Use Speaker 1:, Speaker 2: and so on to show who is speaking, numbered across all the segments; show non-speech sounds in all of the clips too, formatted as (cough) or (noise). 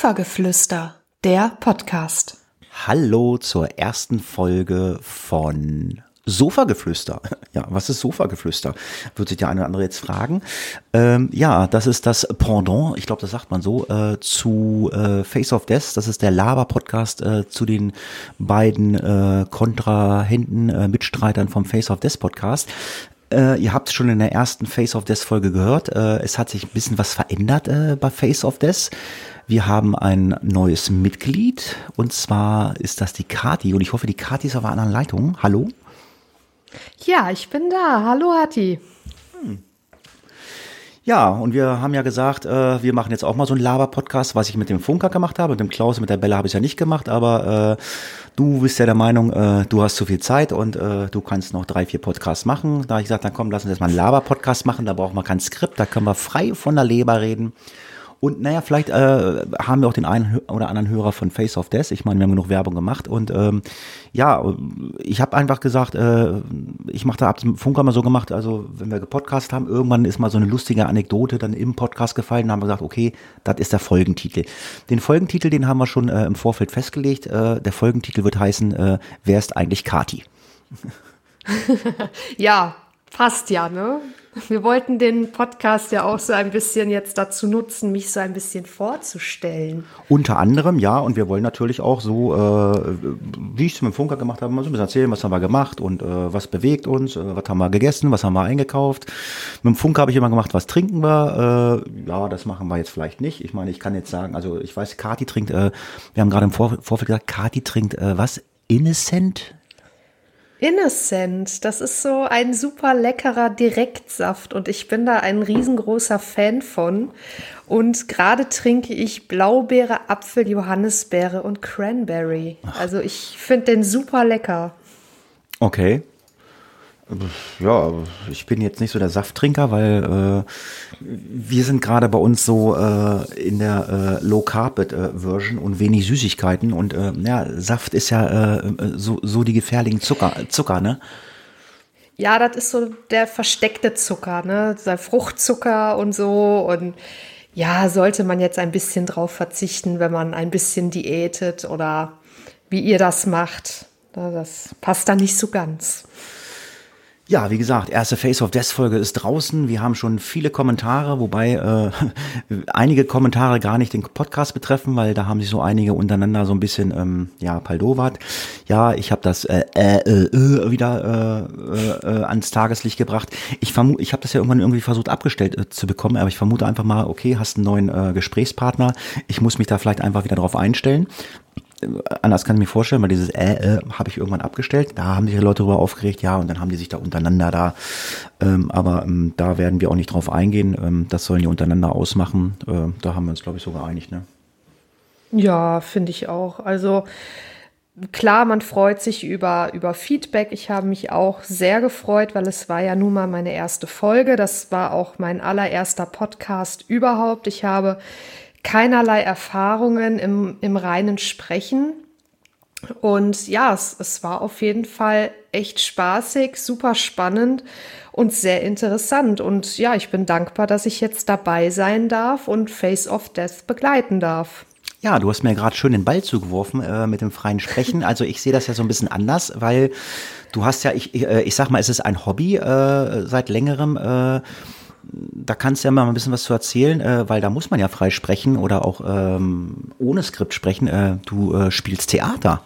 Speaker 1: Sofageflüster, der Podcast.
Speaker 2: Hallo zur ersten Folge von Sofageflüster. (laughs) Ja, was ist Sofageflüster? Wird sich der eine oder andere jetzt fragen. Ähm, ja, das ist das Pendant, ich glaube, das sagt man so, äh, zu äh, Face of Death. Das ist der Lava-Podcast äh, zu den beiden äh, Kontrahenten, äh, Mitstreitern vom Face of Death Podcast. Äh, ihr habt es schon in der ersten Face of Death Folge gehört. Äh, es hat sich ein bisschen was verändert äh, bei Face of Death. Wir haben ein neues Mitglied und zwar ist das die Kati und ich hoffe, die Kati ist auf einer anderen Leitung. Hallo?
Speaker 1: Ja, ich bin da. Hallo, Hatti.
Speaker 2: Ja, und wir haben ja gesagt, äh, wir machen jetzt auch mal so einen Laber-Podcast, was ich mit dem Funker gemacht habe. Mit dem Klaus, mit der Bella habe ich ja nicht gemacht, aber äh, du bist ja der Meinung, äh, du hast zu viel Zeit und äh, du kannst noch drei, vier Podcasts machen. Da habe ich gesagt, dann komm, lass uns jetzt mal einen Laber-Podcast machen, da braucht man kein Skript, da können wir frei von der Leber reden. Und naja, vielleicht äh, haben wir auch den einen oder anderen Hörer von Face of Death. Ich meine, wir haben genug Werbung gemacht. Und ähm, ja, ich habe einfach gesagt, äh, ich mache da ab dem Funker mal so gemacht, also wenn wir gepodcast haben, irgendwann ist mal so eine lustige Anekdote dann im Podcast gefallen. Dann haben wir gesagt, okay, das ist der Folgentitel. Den Folgentitel, den haben wir schon äh, im Vorfeld festgelegt. Äh, der Folgentitel wird heißen, äh, wer ist eigentlich Kati? (laughs)
Speaker 1: ja, passt ja, ne? Wir wollten den Podcast ja auch so ein bisschen jetzt dazu nutzen, mich so ein bisschen vorzustellen.
Speaker 2: Unter anderem, ja, und wir wollen natürlich auch so, äh, wie ich es mit dem Funker gemacht habe, mal so ein bisschen erzählen, was haben wir gemacht und äh, was bewegt uns, äh, was haben wir gegessen, was haben wir eingekauft. Mit dem Funker habe ich immer gemacht, was trinken wir. Äh, ja, das machen wir jetzt vielleicht nicht. Ich meine, ich kann jetzt sagen, also ich weiß, Kati trinkt, äh, wir haben gerade im Vor Vorfeld gesagt, Kati trinkt äh, was? Innocent?
Speaker 1: Innocent, das ist so ein super leckerer Direktsaft und ich bin da ein riesengroßer Fan von. Und gerade trinke ich Blaubeere, Apfel, Johannisbeere und Cranberry. Also ich finde den super lecker.
Speaker 2: Okay. Ja, ich bin jetzt nicht so der Safttrinker, weil äh, wir sind gerade bei uns so äh, in der äh, Low Carpet äh, Version und wenig Süßigkeiten und äh, ja, Saft ist ja äh, so, so die gefährlichen Zucker, Zucker, ne?
Speaker 1: Ja, das ist so der versteckte Zucker, ne? Der Fruchtzucker und so und ja, sollte man jetzt ein bisschen drauf verzichten, wenn man ein bisschen diätet oder wie ihr das macht. Das passt da nicht so ganz.
Speaker 2: Ja, wie gesagt, erste Face of Death Folge ist draußen. Wir haben schon viele Kommentare, wobei äh, (laughs) einige Kommentare gar nicht den Podcast betreffen, weil da haben sich so einige untereinander so ein bisschen ähm, ja Paldovat. Ja, ich habe das äh, äh, äh, wieder äh, äh, ans Tageslicht gebracht. Ich vermute, ich habe das ja irgendwann irgendwie versucht abgestellt äh, zu bekommen, aber ich vermute einfach mal, okay, hast einen neuen äh, Gesprächspartner. Ich muss mich da vielleicht einfach wieder drauf einstellen anders kann ich mir vorstellen, weil dieses äh, äh habe ich irgendwann abgestellt. Da haben sich Leute darüber aufgeregt, ja, und dann haben die sich da untereinander da. Ähm, aber ähm, da werden wir auch nicht drauf eingehen. Ähm, das sollen die untereinander ausmachen. Äh, da haben wir uns, glaube ich, so geeinigt, ne?
Speaker 1: Ja, finde ich auch. Also klar, man freut sich über, über Feedback. Ich habe mich auch sehr gefreut, weil es war ja nun mal meine erste Folge. Das war auch mein allererster Podcast überhaupt. Ich habe keinerlei Erfahrungen im, im reinen Sprechen. Und ja, es, es war auf jeden Fall echt spaßig, super spannend und sehr interessant. Und ja, ich bin dankbar, dass ich jetzt dabei sein darf und Face of Death begleiten darf.
Speaker 2: Ja, du hast mir gerade schön den Ball zugeworfen äh, mit dem freien Sprechen. Also ich sehe das ja so ein bisschen anders, weil du hast ja, ich, ich, äh, ich sag mal, es ist ein Hobby äh, seit längerem. Äh, da kannst du ja mal ein bisschen was zu erzählen, äh, weil da muss man ja frei sprechen oder auch ähm, ohne Skript sprechen. Äh, du äh, spielst Theater.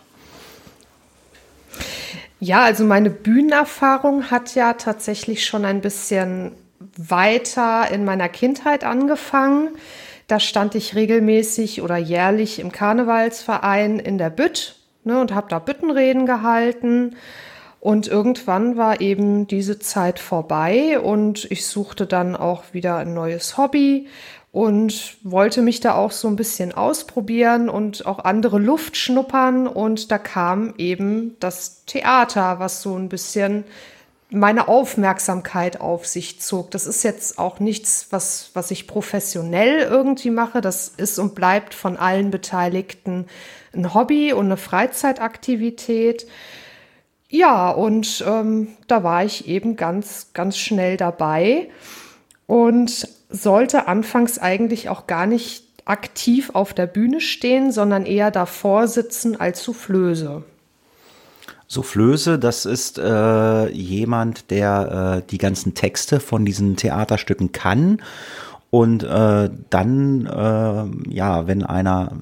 Speaker 1: Ja, also meine Bühnenerfahrung hat ja tatsächlich schon ein bisschen weiter in meiner Kindheit angefangen. Da stand ich regelmäßig oder jährlich im Karnevalsverein in der Bütt ne, und habe da Büttenreden gehalten. Und irgendwann war eben diese Zeit vorbei und ich suchte dann auch wieder ein neues Hobby und wollte mich da auch so ein bisschen ausprobieren und auch andere Luft schnuppern. Und da kam eben das Theater, was so ein bisschen meine Aufmerksamkeit auf sich zog. Das ist jetzt auch nichts, was, was ich professionell irgendwie mache. Das ist und bleibt von allen Beteiligten ein Hobby und eine Freizeitaktivität. Ja, und ähm, da war ich eben ganz, ganz schnell dabei und sollte anfangs eigentlich auch gar nicht aktiv auf der Bühne stehen, sondern eher davor sitzen als Soufflöse.
Speaker 2: Soufflöse, das ist äh, jemand, der äh, die ganzen Texte von diesen Theaterstücken kann und äh, dann, äh, ja, wenn einer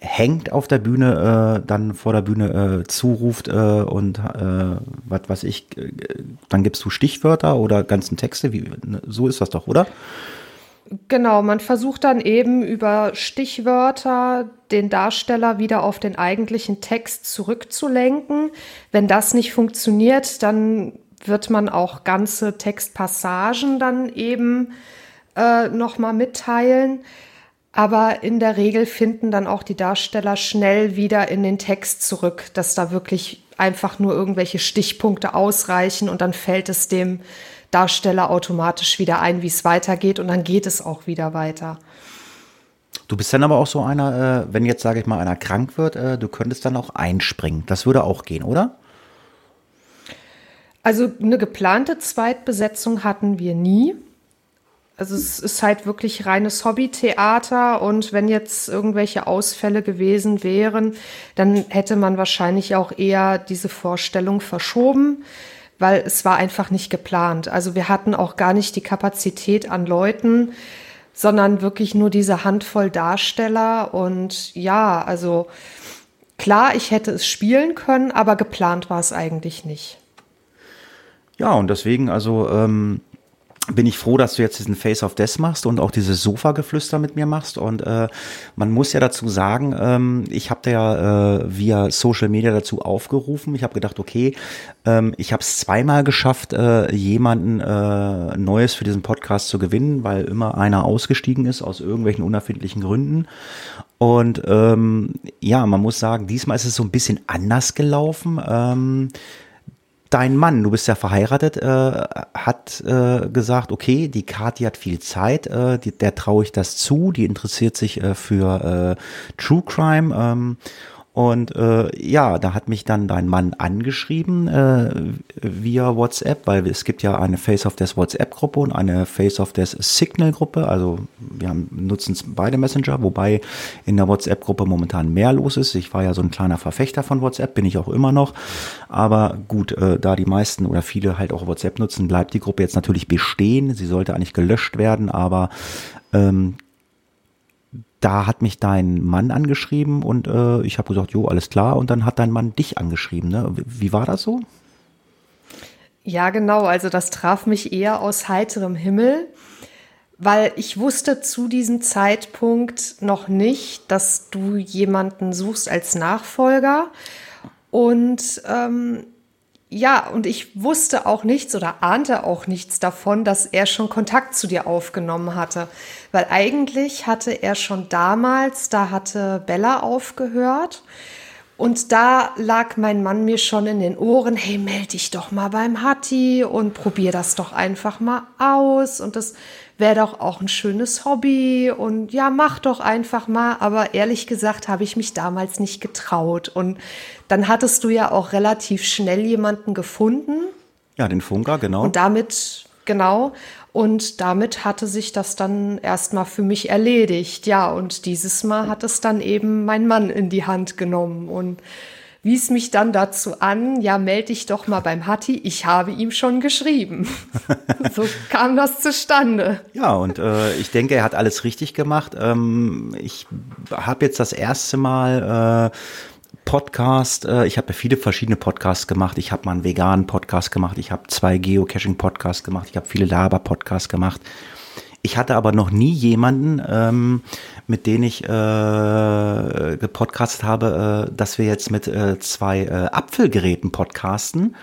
Speaker 2: hängt auf der Bühne, äh, dann vor der Bühne äh, zuruft äh, und äh, was weiß ich, äh, dann gibst du Stichwörter oder ganzen Texte, wie, ne, so ist das doch, oder?
Speaker 1: Genau, man versucht dann eben über Stichwörter den Darsteller wieder auf den eigentlichen Text zurückzulenken. Wenn das nicht funktioniert, dann wird man auch ganze Textpassagen dann eben äh, nochmal mitteilen. Aber in der Regel finden dann auch die Darsteller schnell wieder in den Text zurück, dass da wirklich einfach nur irgendwelche Stichpunkte ausreichen und dann fällt es dem Darsteller automatisch wieder ein, wie es weitergeht und dann geht es auch wieder weiter.
Speaker 2: Du bist dann aber auch so einer, äh, wenn jetzt, sage ich mal, einer krank wird, äh, du könntest dann auch einspringen. Das würde auch gehen, oder?
Speaker 1: Also eine geplante Zweitbesetzung hatten wir nie. Also es ist halt wirklich reines Hobbytheater und wenn jetzt irgendwelche Ausfälle gewesen wären, dann hätte man wahrscheinlich auch eher diese Vorstellung verschoben, weil es war einfach nicht geplant. Also wir hatten auch gar nicht die Kapazität an Leuten, sondern wirklich nur diese Handvoll Darsteller und ja, also klar, ich hätte es spielen können, aber geplant war es eigentlich nicht.
Speaker 2: Ja, und deswegen, also ähm, bin ich froh, dass du jetzt diesen Face of Death machst und auch dieses Sofa-Geflüster mit mir machst. Und äh, man muss ja dazu sagen, ähm, ich habe da ja äh, via Social Media dazu aufgerufen. Ich habe gedacht, okay, ähm, ich habe es zweimal geschafft, äh, jemanden äh, Neues für diesen Podcast zu gewinnen, weil immer einer ausgestiegen ist aus irgendwelchen unerfindlichen Gründen. Und ähm, ja, man muss sagen, diesmal ist es so ein bisschen anders gelaufen. Ähm, dein Mann, du bist ja verheiratet, äh, hat äh, gesagt, okay, die Kathi hat viel Zeit, äh, die, der traue ich das zu, die interessiert sich äh, für äh, True Crime ähm, und äh, ja, da hat mich dann dein Mann angeschrieben äh, via WhatsApp, weil es gibt ja eine Face of Death WhatsApp-Gruppe und eine Face of Death Signal-Gruppe. Also wir nutzen beide Messenger, wobei in der WhatsApp-Gruppe momentan mehr los ist. Ich war ja so ein kleiner Verfechter von WhatsApp, bin ich auch immer noch. Aber gut, äh, da die meisten oder viele halt auch WhatsApp nutzen, bleibt die Gruppe jetzt natürlich bestehen. Sie sollte eigentlich gelöscht werden, aber ähm, da hat mich dein Mann angeschrieben und äh, ich habe gesagt, jo, alles klar. Und dann hat dein Mann dich angeschrieben. Ne? Wie war das so?
Speaker 1: Ja, genau. Also das traf mich eher aus heiterem Himmel, weil ich wusste zu diesem Zeitpunkt noch nicht, dass du jemanden suchst als Nachfolger. Und ähm, ja, und ich wusste auch nichts oder ahnte auch nichts davon, dass er schon Kontakt zu dir aufgenommen hatte. Weil eigentlich hatte er schon damals, da hatte Bella aufgehört. Und da lag mein Mann mir schon in den Ohren, hey, melde dich doch mal beim Hatti und probier das doch einfach mal aus. Und das wäre doch auch ein schönes Hobby und ja, mach doch einfach mal. Aber ehrlich gesagt habe ich mich damals nicht getraut. Und dann hattest du ja auch relativ schnell jemanden gefunden.
Speaker 2: Ja, den Funker, genau.
Speaker 1: Und damit, genau. Und damit hatte sich das dann erstmal für mich erledigt. Ja, und dieses Mal hat es dann eben mein Mann in die Hand genommen und wies mich dann dazu an, ja, melde dich doch mal beim Hatti, ich habe ihm schon geschrieben. (laughs) so kam das zustande.
Speaker 2: Ja, und äh, ich denke, er hat alles richtig gemacht. Ähm, ich habe jetzt das erste Mal äh, Podcast, äh, ich habe ja viele verschiedene Podcasts gemacht. Ich habe mal einen veganen Podcast gemacht, ich habe zwei Geocaching-Podcasts gemacht, ich habe viele Laber-Podcasts gemacht. Ich hatte aber noch nie jemanden, ähm, mit dem ich äh, gepodcastet habe, äh, dass wir jetzt mit äh, zwei äh, Apfelgeräten podcasten.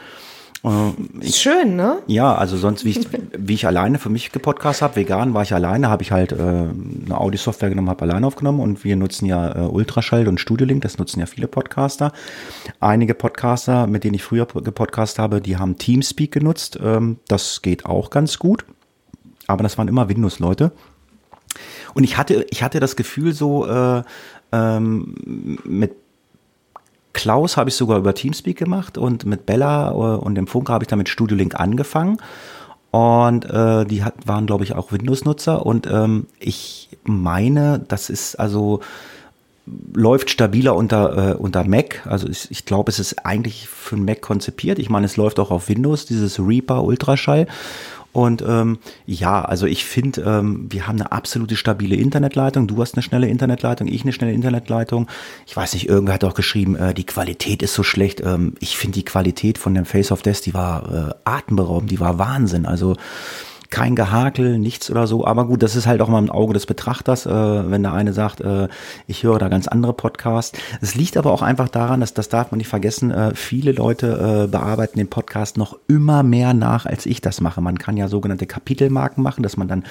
Speaker 1: Äh, ich, Schön, ne?
Speaker 2: Ja, also sonst, wie ich, wie ich alleine für mich gepodcast habe, vegan war ich alleine, habe ich halt äh, eine Audi-Software genommen, habe alleine aufgenommen und wir nutzen ja äh, Ultraschall und Studiolink, das nutzen ja viele Podcaster. Einige Podcaster, mit denen ich früher gepodcast habe, die haben Teamspeak genutzt. Ähm, das geht auch ganz gut aber das waren immer Windows-Leute. Und ich hatte, ich hatte das Gefühl so, äh, ähm, mit Klaus habe ich sogar über Teamspeak gemacht und mit Bella äh, und dem Funker habe ich dann mit Studio angefangen. Und äh, die hat, waren, glaube ich, auch Windows-Nutzer. Und ähm, ich meine, das ist also läuft stabiler unter, äh, unter Mac. Also ich, ich glaube, es ist eigentlich für Mac konzipiert. Ich meine, es läuft auch auf Windows, dieses Reaper Ultraschall. Und ähm, ja, also ich finde, ähm, wir haben eine absolute stabile Internetleitung. Du hast eine schnelle Internetleitung, ich eine schnelle Internetleitung. Ich weiß nicht, irgendwer hat auch geschrieben, äh, die Qualität ist so schlecht. Ähm, ich finde die Qualität von dem Face of Death, die war äh, atemberaubend, die war Wahnsinn. Also kein Gehakel, nichts oder so. Aber gut, das ist halt auch mal im Auge des Betrachters, äh, wenn der eine sagt, äh, ich höre da ganz andere Podcasts. Es liegt aber auch einfach daran, dass das darf man nicht vergessen, äh, viele Leute äh, bearbeiten den Podcast noch immer mehr nach, als ich das mache. Man kann ja sogenannte Kapitelmarken machen, dass man dann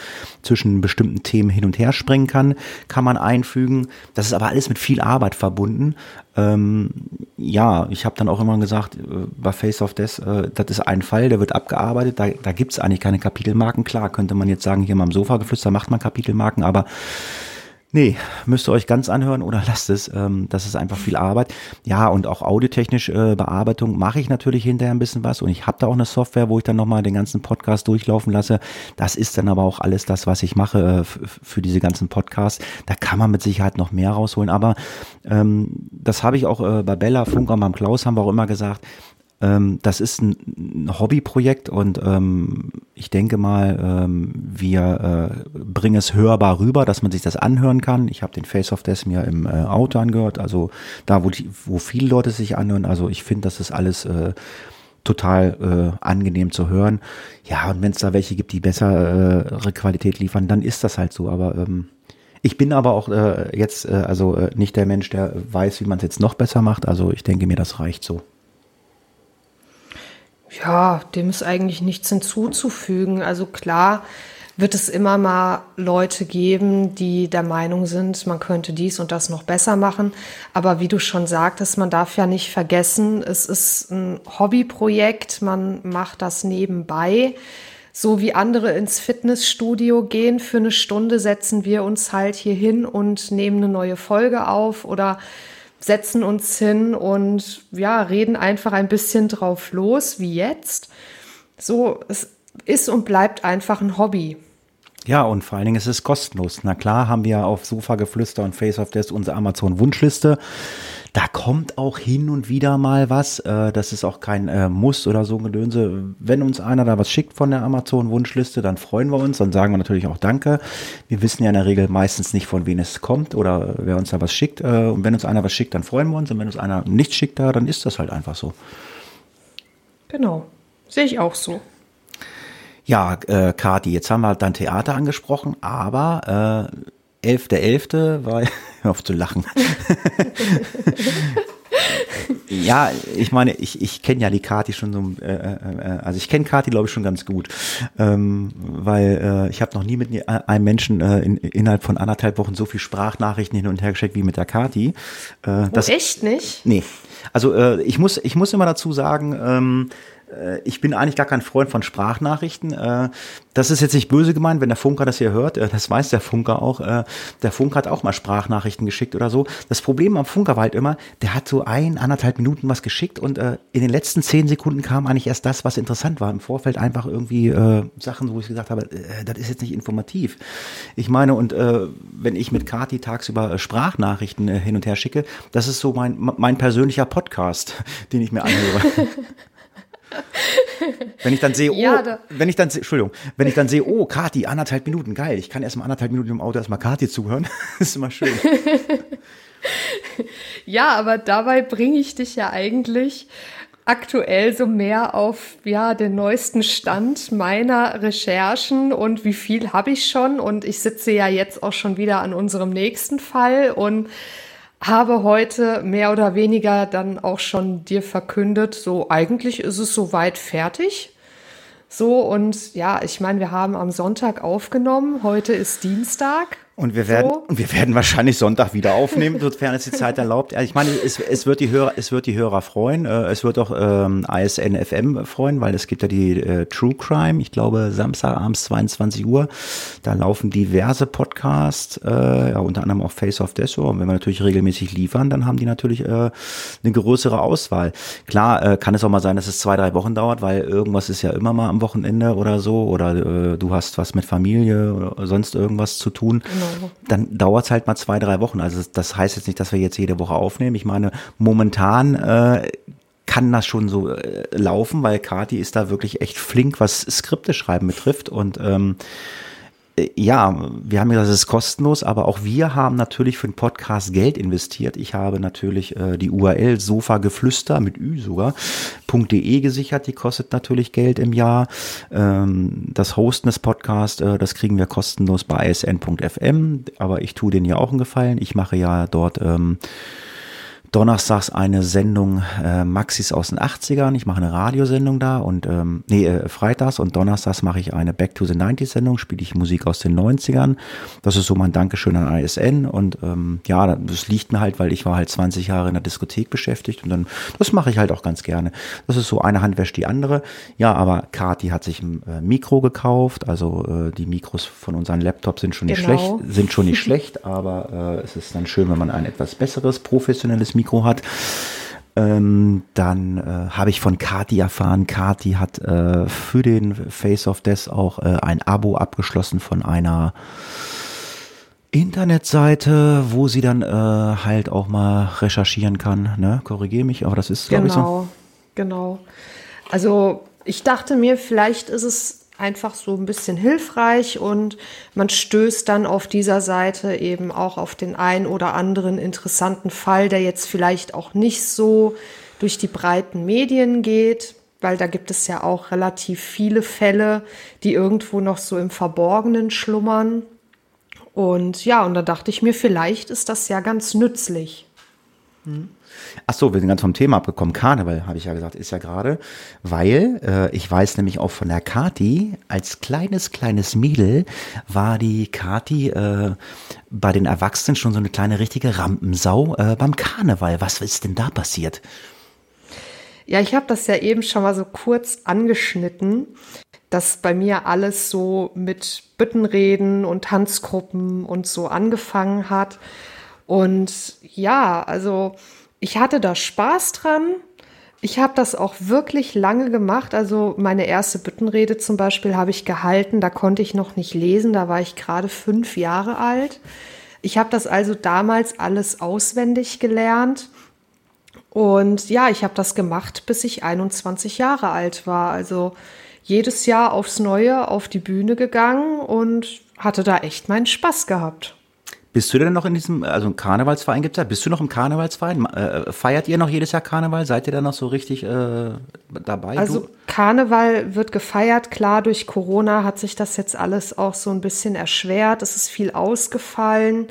Speaker 2: zwischen bestimmten Themen hin und her springen kann, kann man einfügen. Das ist aber alles mit viel Arbeit verbunden. Ähm, ja, ich habe dann auch immer gesagt, äh, bei Face of Death, äh, das ist ein Fall, der wird abgearbeitet, da, da gibt es eigentlich keine Kapitelmarken. Klar, könnte man jetzt sagen, hier mal am Sofa geflüstert macht man Kapitelmarken, aber Nee, müsst ihr euch ganz anhören oder (laughs) lasst es. Ähm, das ist einfach viel Arbeit. Ja, und auch audiotechnisch äh, Bearbeitung mache ich natürlich hinterher ein bisschen was. Und ich habe da auch eine Software, wo ich dann nochmal den ganzen Podcast durchlaufen lasse. Das ist dann aber auch alles das, was ich mache äh, für diese ganzen Podcasts. Da kann man mit Sicherheit noch mehr rausholen. Aber ähm, das habe ich auch äh, bei Bella, Funker, beim Klaus haben wir auch immer gesagt. Ähm, das ist ein, Hobbyprojekt und ähm, ich denke mal, ähm, wir äh, bringen es hörbar rüber, dass man sich das anhören kann. Ich habe den Face of Death mir im äh, Auto angehört, also da, wo, die, wo viele Leute sich anhören. Also ich finde, das ist alles äh, total äh, angenehm zu hören. Ja, und wenn es da welche gibt, die bessere Qualität liefern, dann ist das halt so. Aber ähm, ich bin aber auch äh, jetzt äh, also äh, nicht der Mensch, der weiß, wie man es jetzt noch besser macht. Also ich denke mir, das reicht so.
Speaker 1: Ja, dem ist eigentlich nichts hinzuzufügen. Also klar wird es immer mal Leute geben, die der Meinung sind, man könnte dies und das noch besser machen. Aber wie du schon sagtest, man darf ja nicht vergessen, es ist ein Hobbyprojekt, man macht das nebenbei. So wie andere ins Fitnessstudio gehen, für eine Stunde setzen wir uns halt hier hin und nehmen eine neue Folge auf oder setzen uns hin und ja, reden einfach ein bisschen drauf los, wie jetzt. So, es ist und bleibt einfach ein Hobby.
Speaker 2: Ja, und vor allen Dingen ist es kostenlos. Na klar haben wir auf Sofa Geflüster und Face of Death unsere Amazon Wunschliste. Da kommt auch hin und wieder mal was. Äh, das ist auch kein äh, Muss oder so Gedönse. Wenn uns einer da was schickt von der Amazon-Wunschliste, dann freuen wir uns. Dann sagen wir natürlich auch Danke. Wir wissen ja in der Regel meistens nicht, von wem es kommt oder wer uns da was schickt. Äh, und wenn uns einer was schickt, dann freuen wir uns. Und wenn uns einer nichts schickt, dann ist das halt einfach so.
Speaker 1: Genau. Sehe ich auch so.
Speaker 2: Ja, äh, Kati, jetzt haben wir dein Theater angesprochen, aber äh, 11.11. war, (laughs) hör auf zu lachen. (laughs) ja, ich meine, ich, ich kenne ja die Kati schon so, äh, äh, äh also ich kenne Kati, glaube ich, schon ganz gut, ähm, weil äh, ich habe noch nie mit einem Menschen äh, in, innerhalb von anderthalb Wochen so viel Sprachnachrichten hin und her geschickt wie mit der Kati.
Speaker 1: Äh, das, oh, echt nicht?
Speaker 2: Nee. Also äh, ich muss, ich muss immer dazu sagen, ähm, äh, ich bin eigentlich gar kein Freund von Sprachnachrichten. Äh, das ist jetzt nicht böse gemeint, wenn der Funker das hier hört. Äh, das weiß der Funker auch. Der Funker hat auch mal Sprachnachrichten geschickt oder so. Das Problem am Funker war halt immer, der hat so ein, anderthalb Minuten was geschickt und in den letzten zehn Sekunden kam eigentlich erst das, was interessant war. Im Vorfeld einfach irgendwie Sachen, wo ich gesagt habe, das ist jetzt nicht informativ. Ich meine, und wenn ich mit Kati tagsüber Sprachnachrichten hin und her schicke, das ist so mein, mein persönlicher Podcast, (laughs) den ich mir anhöre. (laughs) Wenn ich dann sehe, oh, ja, wenn ich dann, Entschuldigung, wenn ich dann sehe, oh, Kati, anderthalb Minuten, geil, ich kann erst mal anderthalb Minuten im Auto erstmal Kati zuhören, das (laughs) ist immer schön. (laughs)
Speaker 1: ja, aber dabei bringe ich dich ja eigentlich aktuell so mehr auf ja den neuesten Stand meiner Recherchen und wie viel habe ich schon und ich sitze ja jetzt auch schon wieder an unserem nächsten Fall und habe heute mehr oder weniger dann auch schon dir verkündet, so eigentlich ist es soweit fertig. So und ja, ich meine, wir haben am Sonntag aufgenommen, heute ist Dienstag
Speaker 2: Und wir werden, so. und wir werden wahrscheinlich Sonntag wieder aufnehmen, sofern es die Zeit erlaubt. Ich meine, es, es wird die Hörer, es wird die Hörer freuen. Äh, es wird auch ähm, ISN FM freuen, weil es gibt ja die äh, True Crime. Ich glaube, Samstag abends 22 Uhr. Da laufen diverse Podcasts, äh, ja, unter anderem auch Face of Death. Und wenn wir natürlich regelmäßig liefern, dann haben die natürlich äh, eine größere Auswahl. Klar, äh, kann es auch mal sein, dass es zwei, drei Wochen dauert, weil irgendwas ist ja immer mal am Wochenende oder so. Oder äh, du hast was mit Familie oder sonst irgendwas zu tun. Genau dann dauert es halt mal zwei, drei Wochen. Also das heißt jetzt nicht, dass wir jetzt jede Woche aufnehmen. Ich meine, momentan äh, kann das schon so äh, laufen, weil Kati ist da wirklich echt flink, was Skripte schreiben betrifft. Und ähm, ja, wir haben gesagt, es ist kostenlos, aber auch wir haben natürlich für den Podcast Geld investiert. Ich habe natürlich äh, die URL Sofageflüster mit Ü sogar .de gesichert, die kostet natürlich Geld im Jahr. Ähm, das Hosten des Podcasts, äh, das kriegen wir kostenlos bei isn.fm, aber ich tue denen ja auch einen Gefallen. Ich mache ja dort ähm, donnerstags eine Sendung äh, Maxis aus den 80ern. Ich mache eine Radiosendung da und ähm, nee, äh, freitags und donnerstags mache ich eine Back to the 90s Sendung, spiele ich Musik aus den 90ern. Das ist so mein Dankeschön an ISN und ähm, ja, das liegt mir halt, weil ich war halt 20 Jahre in der Diskothek beschäftigt und dann, das mache ich halt auch ganz gerne. Das ist so eine Hand wäscht die andere. Ja, aber Kati hat sich ein äh, Mikro gekauft, also äh, die Mikros von unseren Laptops sind schon nicht genau. schlecht, sind schon nicht (laughs) schlecht, aber äh, es ist dann schön, wenn man ein etwas besseres, professionelles Mikro hat. Ähm, dann äh, habe ich von Kati erfahren, Kati hat äh, für den Face of Death auch äh, ein Abo abgeschlossen von einer Internetseite, wo sie dann äh, halt auch mal recherchieren kann. Ne? Korrigiere mich, aber das ist
Speaker 1: genau, ich so. Genau. Also ich dachte mir, vielleicht ist es einfach so ein bisschen hilfreich und man stößt dann auf dieser Seite eben auch auf den ein oder anderen interessanten Fall, der jetzt vielleicht auch nicht so durch die breiten Medien geht, weil da gibt es ja auch relativ viele Fälle, die irgendwo noch so im Verborgenen schlummern. Und ja, und da dachte ich mir, vielleicht ist das ja ganz nützlich.
Speaker 2: Hm. Ach so, wir sind ganz vom Thema abgekommen. Karneval, habe ich ja gesagt, ist ja gerade, weil äh, ich weiß nämlich auch von der Kati, als kleines, kleines Mädel war die Kati äh, bei den Erwachsenen schon so eine kleine richtige Rampensau äh, beim Karneval. Was ist denn da passiert?
Speaker 1: Ja, ich habe das ja eben schon mal so kurz angeschnitten, dass bei mir alles so mit Büttenreden und Tanzgruppen und so angefangen hat. Und ja, also ich hatte da Spaß dran. Ich habe das auch wirklich lange gemacht. Also meine erste Büttenrede zum Beispiel habe ich gehalten. Da konnte ich noch nicht lesen. Da war ich gerade fünf Jahre alt. Ich habe das also damals alles auswendig gelernt. Und ja, ich habe das gemacht, bis ich 21 Jahre alt war. Also jedes Jahr aufs Neue auf die Bühne gegangen und hatte da echt meinen Spaß gehabt.
Speaker 2: Bist du denn noch in diesem, also ein Karnevalsverein gibt es ja, bist du noch im Karnevalsverein? Äh, feiert ihr noch jedes Jahr Karneval? Seid ihr da noch so richtig äh, dabei?
Speaker 1: Also du? Karneval wird gefeiert, klar, durch Corona hat sich das jetzt alles auch so ein bisschen erschwert. Es ist viel ausgefallen.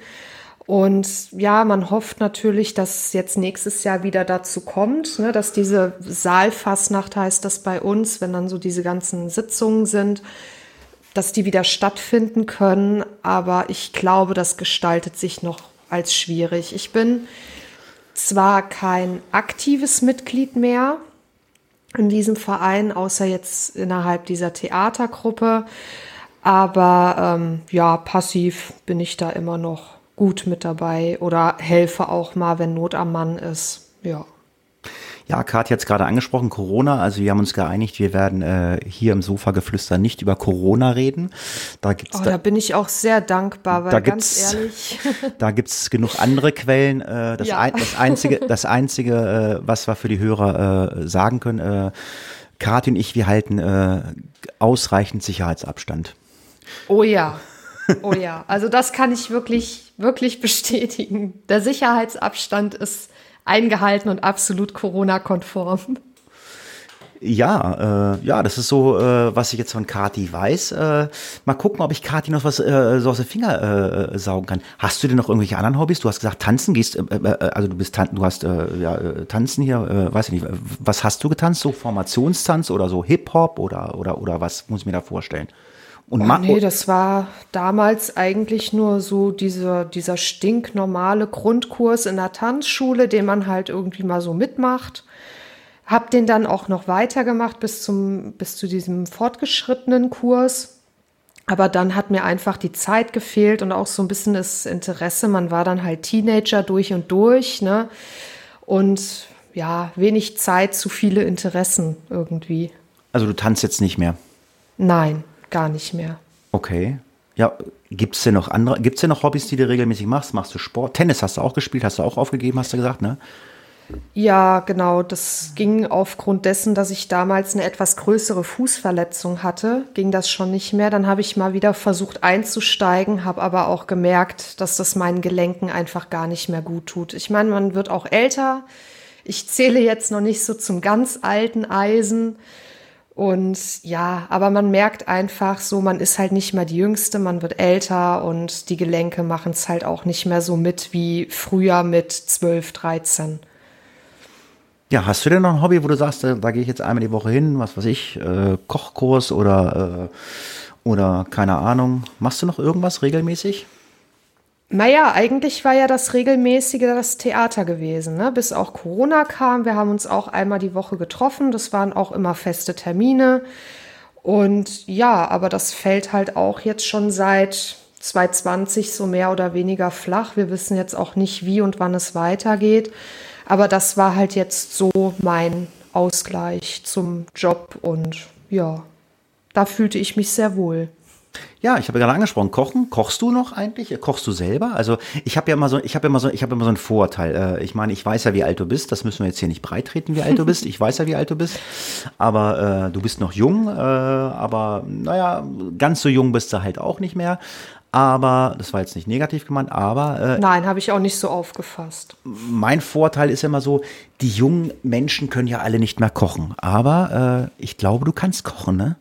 Speaker 1: Und ja, man hofft natürlich, dass jetzt nächstes Jahr wieder dazu kommt, ne, dass diese Saalfassnacht heißt das bei uns, wenn dann so diese ganzen Sitzungen sind, dass die wieder stattfinden können. Aber ich glaube, das gestaltet sich noch als schwierig. Ich bin zwar kein aktives Mitglied mehr in diesem Verein, außer jetzt innerhalb dieser Theatergruppe, aber ähm, ja, passiv bin ich da immer noch gut mit dabei oder helfe auch mal, wenn Not am Mann ist. Ja.
Speaker 2: Ja, hat es gerade angesprochen, Corona. Also wir haben uns geeinigt, wir werden äh, hier im Sofageflüster nicht über Corona reden.
Speaker 1: Da gibt's oh, da, da bin ich auch sehr dankbar, weil da ganz ehrlich. (laughs)
Speaker 2: Da gibt's genug andere Quellen. Äh, das, ja. ein, das Einzige, das Einzige äh, was wir für die Hörer äh, sagen können, äh, Kathi und ich, wir halten äh, ausreichend Sicherheitsabstand.
Speaker 1: Oh ja. Oh ja, also das kann ich wirklich, wirklich bestätigen. Der Sicherheitsabstand ist eingehalten und absolut Corona-konform.
Speaker 2: Ja, äh, ja, das ist so, äh, was ich jetzt von Kati weiß. Äh, mal gucken, ob ich Kati noch was äh, so aus den Finger äh, saugen kann. Hast du denn noch irgendwelche anderen Hobbys? Du hast gesagt, tanzen gehst, äh, äh, also du bist, du hast äh, ja äh, tanzen hier, äh, weiß ich nicht. Was hast du getanzt? So Formationstanz oder so Hip Hop oder oder oder was muss ich mir da vorstellen?
Speaker 1: Und oh, nee, das war damals eigentlich nur so dieser, dieser stinknormale Grundkurs in der Tanzschule, den man halt irgendwie mal so mitmacht. Hab den dann auch noch weitergemacht bis zum, bis zu diesem fortgeschrittenen Kurs. Aber dann hat mir einfach die Zeit gefehlt und auch so ein bisschen das Interesse. Man war dann halt Teenager durch und durch, ne? Und ja, wenig Zeit, zu viele Interessen irgendwie.
Speaker 2: Also du tanzt jetzt nicht mehr?
Speaker 1: Nein, gar nicht mehr.
Speaker 2: Okay. Ja, gibt es denn noch andere, gibt es denn noch Hobbys, die du regelmäßig machst? Machst du Sport? Tennis hast du auch gespielt, hast du auch aufgegeben, hast du gesagt, ne?
Speaker 1: Ja, genau. Das ging aufgrund dessen, dass ich damals eine etwas größere Fußverletzung hatte, ging das schon nicht mehr. Dann habe ich mal wieder versucht einzusteigen, habe aber auch gemerkt, dass das meinen Gelenken einfach gar nicht mehr gut tut. Ich meine, man wird auch älter. Ich zähle jetzt noch nicht so zum ganz alten Eisen. Und ja, aber man merkt einfach so, man ist halt nicht mehr die Jüngste, man wird älter und die Gelenke machen es halt auch nicht mehr so mit wie früher mit 12, 13.
Speaker 2: Ja, hast du denn noch ein Hobby, wo du sagst, da, da gehe ich jetzt einmal die Woche hin, was weiß ich, äh, Kochkurs oder, äh, oder keine Ahnung. Machst du noch irgendwas regelmäßig?
Speaker 1: Naja, eigentlich war ja das regelmäßige das Theater gewesen, ne? bis auch Corona kam. Wir haben uns auch einmal die Woche getroffen. Das waren auch immer feste Termine. Und ja, aber das fällt halt auch jetzt schon seit 2020 so mehr oder weniger flach. Wir wissen jetzt auch nicht, wie und wann es weitergeht. Aber das war halt jetzt so mein Ausgleich zum Job und ja, da fühlte ich mich sehr wohl.
Speaker 2: Ja, ich habe gerade angesprochen, kochen. Kochst du noch eigentlich? Kochst du selber? Also ich habe ja immer so, ich habe immer so, ich habe immer so einen Vorteil. Äh, ich meine, ich weiß ja, wie alt du bist. Das müssen wir jetzt hier nicht breitreten, wie alt du bist. Ich weiß ja, wie alt du bist. Aber äh, du bist noch jung. Äh, aber naja, ganz so jung bist du halt auch nicht mehr. Aber das war jetzt nicht negativ gemeint, aber.
Speaker 1: Äh, Nein, habe ich auch nicht so aufgefasst.
Speaker 2: Mein Vorteil ist immer so, die jungen Menschen können ja alle nicht mehr kochen. Aber äh, ich glaube, du kannst kochen, ne?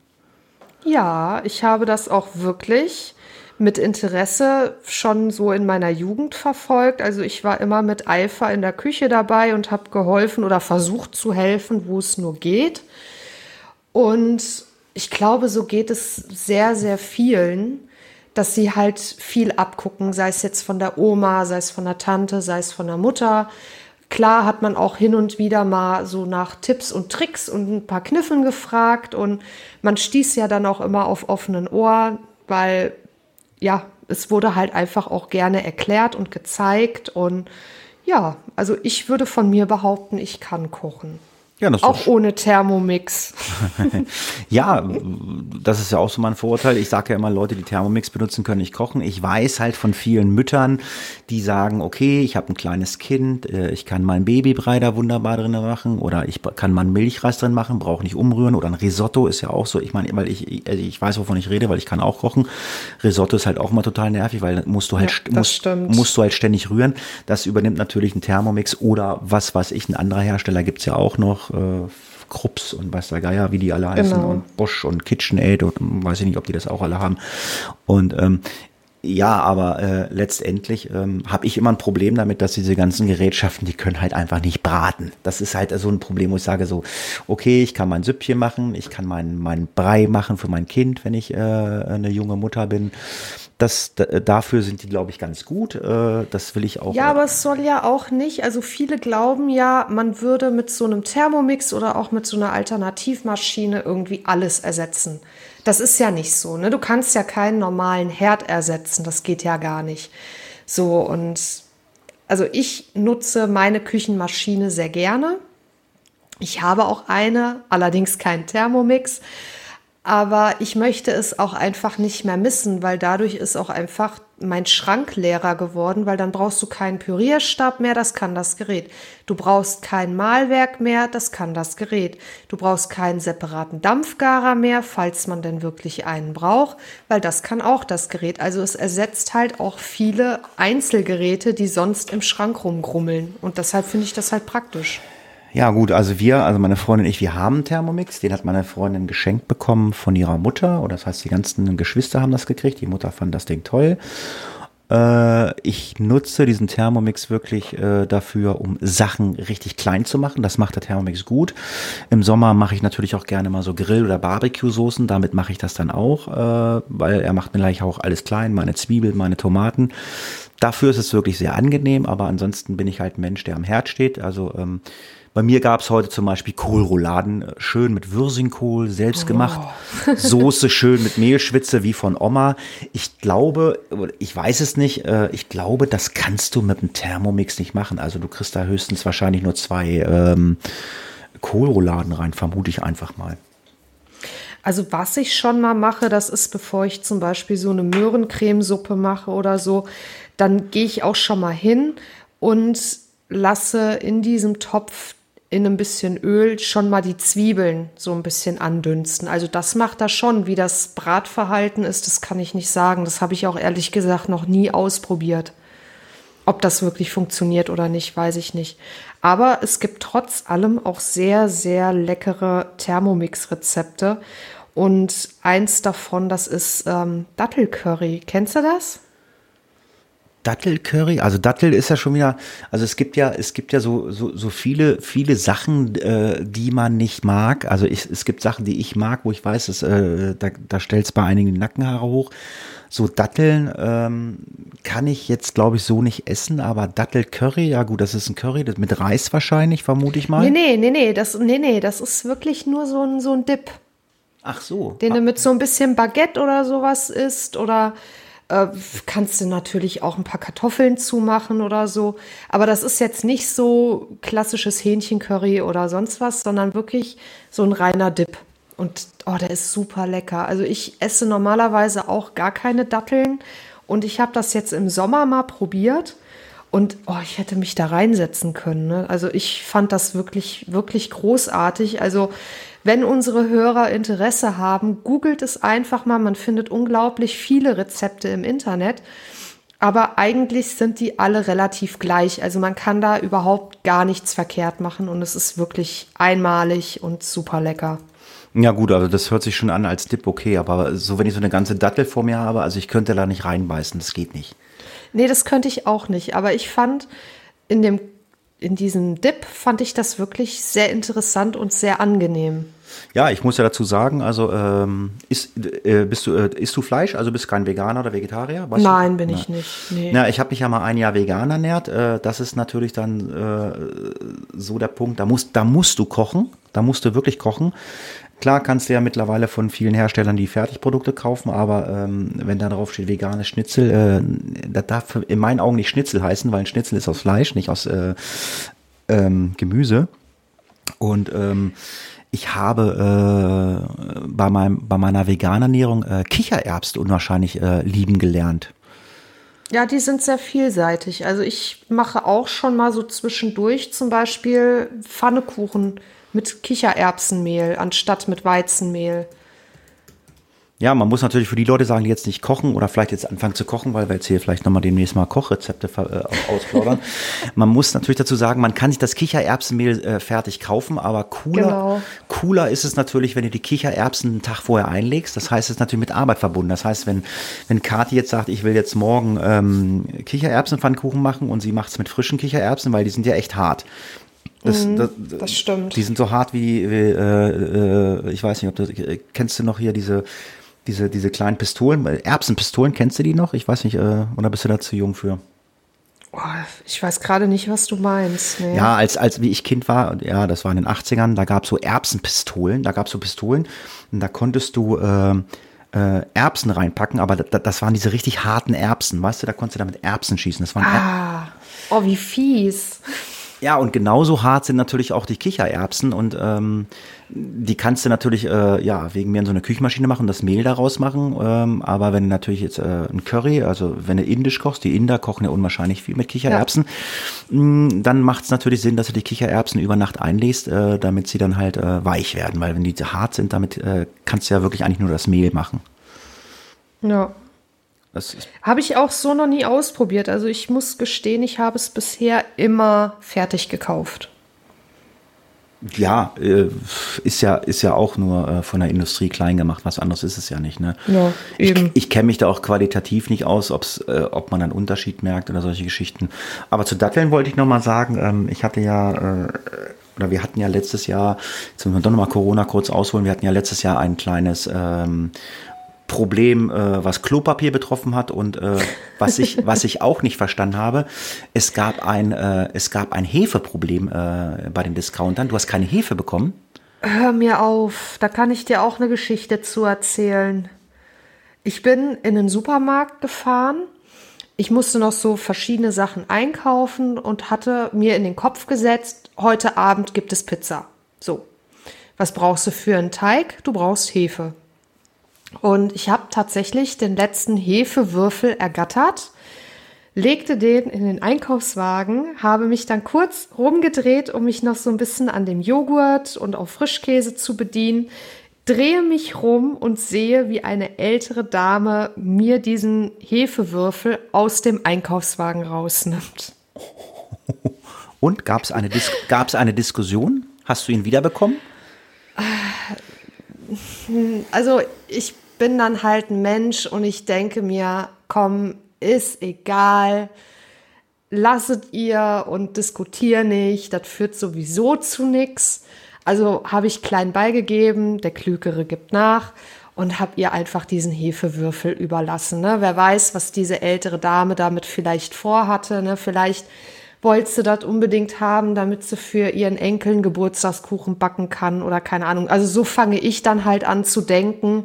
Speaker 1: Ja, ich habe das auch wirklich mit Interesse schon so in meiner Jugend verfolgt. Also ich war immer mit Eifer in der Küche dabei und habe geholfen oder versucht zu helfen, wo es nur geht. Und ich glaube, so geht es sehr, sehr vielen, dass sie halt viel abgucken, sei es jetzt von der Oma, sei es von der Tante, sei es von der Mutter. Klar hat man auch hin und wieder mal so nach Tipps und Tricks und ein paar Kniffen gefragt und man stieß ja dann auch immer auf offenen Ohr, weil ja, es wurde halt einfach auch gerne erklärt und gezeigt und ja, also ich würde von mir behaupten, ich kann kochen. Ja, auch ohne Thermomix. (laughs)
Speaker 2: ja, das ist ja auch so mein Vorurteil. Ich sage ja immer, Leute, die Thermomix benutzen, können nicht kochen. Ich weiß halt von vielen Müttern, die sagen, okay, ich habe ein kleines Kind, äh, ich kann meinen Babybrei da wunderbar drin machen oder ich kann mal einen Milchreis drin machen, brauche nicht umrühren oder ein Risotto ist ja auch so. Ich meine, weil ich, also ich weiß, wovon ich rede, weil ich kann auch kochen. Risotto ist halt auch immer total nervig, weil musst du halt, ja, musst, musst, du halt ständig rühren. Das übernimmt natürlich ein Thermomix oder was weiß ich, ein anderer Hersteller gibt's ja auch noch äh, Krups und weiß der Geier, wie die alle heißen genau. und Bosch und KitchenAid und weiß ich nicht, ob die das auch alle haben. Und ähm, ja, aber äh, letztendlich ähm, habe ich immer ein Problem damit, dass diese ganzen Gerätschaften, die können halt einfach nicht braten. Das ist halt so ein Problem, wo ich sage so, okay, ich kann mein Süppchen machen, ich kann meinen mein Brei machen für mein Kind, wenn ich äh, eine junge Mutter bin. Das, dafür sind die, glaube ich, ganz gut. Äh, das will ich auch.
Speaker 1: Ja, aber es soll ja auch nicht. Also viele glauben ja, man würde mit so einem Thermomix oder auch mit so einer Alternativmaschine irgendwie alles ersetzen. Das ist ja nicht so. Ne? Du kannst ja keinen normalen Herd ersetzen. Das geht ja gar nicht. So und also ich nutze meine Küchenmaschine sehr gerne. Ich habe auch eine, allerdings kein Thermomix. Aber ich möchte es auch einfach nicht mehr missen, weil dadurch ist auch einfach mein Schrank leerer geworden, weil dann brauchst du keinen Pürierstab mehr, das kann das Gerät. Du brauchst kein Mahlwerk mehr, das kann das Gerät. Du brauchst keinen separaten Dampfgarer mehr, falls man denn wirklich einen braucht, weil das kann auch das Gerät. Also es ersetzt halt auch viele Einzelgeräte, die sonst im Schrank rumgrummeln. Und deshalb finde ich das halt praktisch.
Speaker 2: Ja, gut, also wir, also meine Freundin und ich, wir haben einen Thermomix. Den hat meine Freundin geschenkt bekommen von ihrer Mutter. Oder das heißt, die ganzen Geschwister haben das gekriegt. Die Mutter fand das Ding toll. Äh, ich nutze diesen Thermomix wirklich äh, dafür, um Sachen richtig klein zu machen. Das macht der Thermomix gut. Im Sommer mache ich natürlich auch gerne mal so Grill- oder Barbecue-Soßen. Damit mache ich das dann auch, äh, weil er macht mir gleich auch alles klein, meine Zwiebeln, meine Tomaten. Dafür ist es wirklich sehr angenehm, aber ansonsten bin ich halt ein Mensch, der am Herd steht. Also ähm, bei mir gab es heute zum Beispiel Kohlrouladen, äh, schön mit Würsingkohl, selbst gemacht. Oh. (laughs) Soße schön mit Mehlschwitze wie von Oma. Ich glaube, ich weiß es nicht, äh, ich glaube, das kannst du mit einem Thermomix nicht machen. Also du kriegst da höchstens wahrscheinlich nur zwei ähm, Kohlrouladen rein, vermute ich einfach mal.
Speaker 1: Also was ich schon mal mache, das ist, bevor ich zum Beispiel so eine Möhrencremesuppe mache oder so, dann gehe ich auch schon mal hin und lasse in diesem Topf in ein bisschen Öl schon mal die Zwiebeln so ein bisschen andünsten. Also das macht er schon. Wie das Bratverhalten ist, das kann ich nicht sagen. Das habe ich auch ehrlich gesagt noch nie ausprobiert. Ob das wirklich funktioniert oder nicht, weiß ich nicht. Aber es gibt trotz allem auch sehr, sehr leckere Thermomix-Rezepte. Und eins davon, das ist ähm, Dattelcurry. Kennst du das?
Speaker 2: Dattelcurry, also Dattel ist ja schon wieder, also es gibt ja, es gibt ja so, so, so viele, viele Sachen, äh, die man nicht mag. Also ich, es gibt Sachen, die ich mag, wo ich weiß, dass, äh, da, da stellt es bei einigen die Nackenhaare hoch. So Datteln ähm, kann ich jetzt, glaube ich, so nicht essen, aber Dattelcurry, ja gut, das ist ein Curry, das mit Reis wahrscheinlich, vermute ich mal.
Speaker 1: Nee, nee, nee, nee, das, nee, nee, das ist wirklich nur so ein, so ein Dip.
Speaker 2: Ach so.
Speaker 1: Den ah. du mit so ein bisschen Baguette oder sowas isst oder äh, kannst du natürlich auch ein paar Kartoffeln zumachen oder so. Aber das ist jetzt nicht so klassisches Hähnchencurry oder sonst was, sondern wirklich so ein reiner Dip. Und oh, der ist super lecker. Also ich esse normalerweise auch gar keine Datteln. Und ich habe das jetzt im Sommer mal probiert. Und oh, ich hätte mich da reinsetzen können. Ne? Also ich fand das wirklich, wirklich großartig. Also wenn unsere Hörer Interesse haben, googelt es einfach mal. Man findet unglaublich viele Rezepte im Internet. Aber eigentlich sind die alle relativ gleich. Also man kann da überhaupt gar nichts verkehrt machen und es ist wirklich einmalig und super lecker.
Speaker 2: Ja gut, also das hört sich schon an als Dip okay, aber so wenn ich so eine ganze Dattel vor mir habe, also ich könnte da nicht reinbeißen, das geht nicht.
Speaker 1: Nee, das könnte ich auch nicht, aber ich fand in dem in diesem Dip fand ich das wirklich sehr interessant und sehr angenehm.
Speaker 2: Ja, ich muss ja dazu sagen, also ähm, ist, äh, bist du, äh, isst du Fleisch? Also bist du kein Veganer oder Vegetarier?
Speaker 1: Weißt Nein, du? bin Nein. ich nicht.
Speaker 2: Nee. Na, ich habe mich ja mal ein Jahr vegan ernährt. Äh, das ist natürlich dann äh, so der Punkt. Da musst, da musst du kochen. Da musst du wirklich kochen. Klar kannst du ja mittlerweile von vielen Herstellern die Fertigprodukte kaufen, aber ähm, wenn da drauf steht veganes Schnitzel, äh, das darf in meinen Augen nicht Schnitzel heißen, weil ein Schnitzel ist aus Fleisch, nicht aus äh, ähm, Gemüse. Und ähm, ich habe äh, bei, meinem, bei meiner veganen Ernährung äh, Kichererbsen unwahrscheinlich äh, lieben gelernt.
Speaker 1: Ja, die sind sehr vielseitig. Also ich mache auch schon mal so zwischendurch zum Beispiel Pfannekuchen mit Kichererbsenmehl anstatt mit Weizenmehl.
Speaker 2: Ja, man muss natürlich für die Leute sagen, die jetzt nicht kochen oder vielleicht jetzt anfangen zu kochen, weil wir jetzt hier vielleicht nochmal demnächst mal Kochrezepte äh, ausplaudern. (laughs) man muss natürlich dazu sagen, man kann sich das Kichererbsenmehl äh, fertig kaufen, aber cooler, genau. cooler ist es natürlich, wenn du die Kichererbsen einen Tag vorher einlegst. Das heißt, es ist natürlich mit Arbeit verbunden. Das heißt, wenn, wenn Kathi jetzt sagt, ich will jetzt morgen ähm, Kichererbsenpfannkuchen machen und sie macht es mit frischen Kichererbsen, weil die sind ja echt hart.
Speaker 1: Das, mhm, das, das, stimmt.
Speaker 2: Die sind so hart wie, wie äh, äh, ich weiß nicht, ob du kennst du noch hier diese diese, diese kleinen Pistolen, Erbsenpistolen, kennst du die noch? Ich weiß nicht, äh, oder bist du da zu jung für?
Speaker 1: Oh, ich weiß gerade nicht, was du meinst.
Speaker 2: Nee. Ja, als, als wie ich Kind war, ja, das war in den 80ern, da gab es so Erbsenpistolen, da gab es so Pistolen und da konntest du äh, äh, Erbsen reinpacken, aber das, das waren diese richtig harten Erbsen, weißt du, da konntest du damit Erbsen schießen. Das waren
Speaker 1: ah, oh, wie fies.
Speaker 2: Ja, und genauso hart sind natürlich auch die Kichererbsen und ähm, die kannst du natürlich äh, ja wegen mir in so eine Küchenmaschine machen, das Mehl daraus machen. Ähm, aber wenn du natürlich jetzt äh, ein Curry, also wenn du indisch kochst, die Inder kochen ja unwahrscheinlich viel mit Kichererbsen, ja. mh, mm, dann macht es natürlich Sinn, dass du die Kichererbsen über Nacht einlegst, äh, damit sie dann halt äh, weich werden. Weil wenn die hart sind, damit äh, kannst du ja wirklich eigentlich nur das Mehl machen.
Speaker 1: Ja. Habe ich auch so noch nie ausprobiert. Also ich muss gestehen, ich habe es bisher immer fertig gekauft.
Speaker 2: Ja, äh, ist ja, ist ja auch nur äh, von der Industrie klein gemacht. Was anderes ist es ja nicht, ne?
Speaker 1: Ja, eben.
Speaker 2: Ich, ich kenne mich da auch qualitativ nicht aus, ob's, äh, ob man einen Unterschied merkt oder solche Geschichten. Aber zu Datteln wollte ich nochmal sagen, ähm, ich hatte ja, äh, oder wir hatten ja letztes Jahr, jetzt müssen wir doch nochmal Corona kurz ausholen, wir hatten ja letztes Jahr ein kleines ähm, Problem, äh, was Klopapier betroffen hat und äh, was ich was ich auch nicht verstanden habe, es gab ein äh, es gab ein Hefeproblem äh, bei den Discountern. Du hast keine Hefe bekommen.
Speaker 1: Hör mir auf, da kann ich dir auch eine Geschichte zu erzählen. Ich bin in den Supermarkt gefahren. Ich musste noch so verschiedene Sachen einkaufen und hatte mir in den Kopf gesetzt, heute Abend gibt es Pizza. So. Was brauchst du für einen Teig? Du brauchst Hefe. Und ich habe tatsächlich den letzten Hefewürfel ergattert, legte den in den Einkaufswagen, habe mich dann kurz rumgedreht, um mich noch so ein bisschen an dem Joghurt und auf Frischkäse zu bedienen, drehe mich rum und sehe, wie eine ältere Dame mir diesen Hefewürfel aus dem Einkaufswagen rausnimmt.
Speaker 2: Und gab es eine, Dis gab's eine Diskussion? Hast du ihn wiederbekommen?
Speaker 1: Also ich bin dann halt ein Mensch und ich denke mir, komm, ist egal, lasset ihr und diskutier nicht, das führt sowieso zu nichts. Also habe ich klein beigegeben, der Klügere gibt nach und habe ihr einfach diesen Hefewürfel überlassen. Ne? Wer weiß, was diese ältere Dame damit vielleicht vorhatte. Ne? Vielleicht wollte sie das unbedingt haben, damit sie für ihren Enkeln Geburtstagskuchen backen kann oder keine Ahnung. Also so fange ich dann halt an zu denken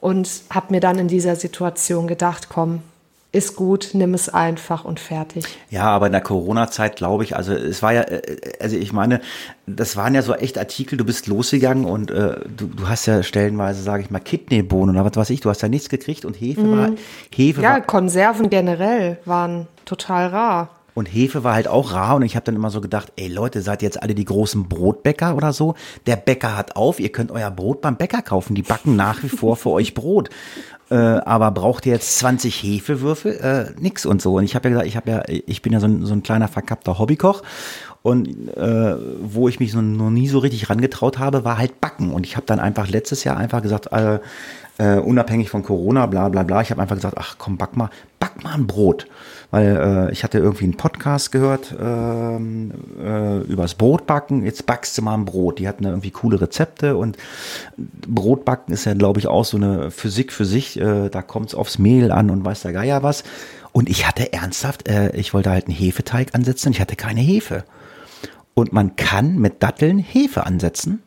Speaker 1: und habe mir dann in dieser Situation gedacht, komm, ist gut, nimm es einfach und fertig.
Speaker 2: Ja, aber in der Corona-Zeit glaube ich, also es war ja, äh, also ich meine, das waren ja so echt Artikel, du bist losgegangen und äh, du, du hast ja stellenweise, sage ich mal, Kidneybohnen oder was weiß ich, du hast ja nichts gekriegt und Hefe mm. war, Hefe
Speaker 1: Ja,
Speaker 2: war,
Speaker 1: Konserven generell waren total rar.
Speaker 2: Und Hefe war halt auch rar und ich habe dann immer so gedacht, ey Leute, seid ihr jetzt alle die großen Brotbäcker oder so? Der Bäcker hat auf, ihr könnt euer Brot beim Bäcker kaufen, die backen nach wie vor für euch Brot. Äh, aber braucht ihr jetzt 20 Hefewürfel? Äh, nix und so. Und ich habe ja gesagt, ich habe ja, ich bin ja so ein, so ein kleiner verkappter Hobbykoch und äh, wo ich mich so, noch nie so richtig rangetraut habe, war halt Backen. Und ich habe dann einfach letztes Jahr einfach gesagt, äh, äh, unabhängig von Corona, bla bla bla, ich habe einfach gesagt, ach komm, back mal, back mal ein Brot weil äh, ich hatte irgendwie einen Podcast gehört ähm, äh, übers Brotbacken. Jetzt backst du mal ein Brot. Die hatten da irgendwie coole Rezepte und Brotbacken ist ja, glaube ich, auch so eine Physik für sich. Äh, da kommt es aufs Mehl an und weiß der Geier was. Und ich hatte ernsthaft, äh, ich wollte halt einen Hefeteig ansetzen. Ich hatte keine Hefe. Und man kann mit Datteln Hefe ansetzen.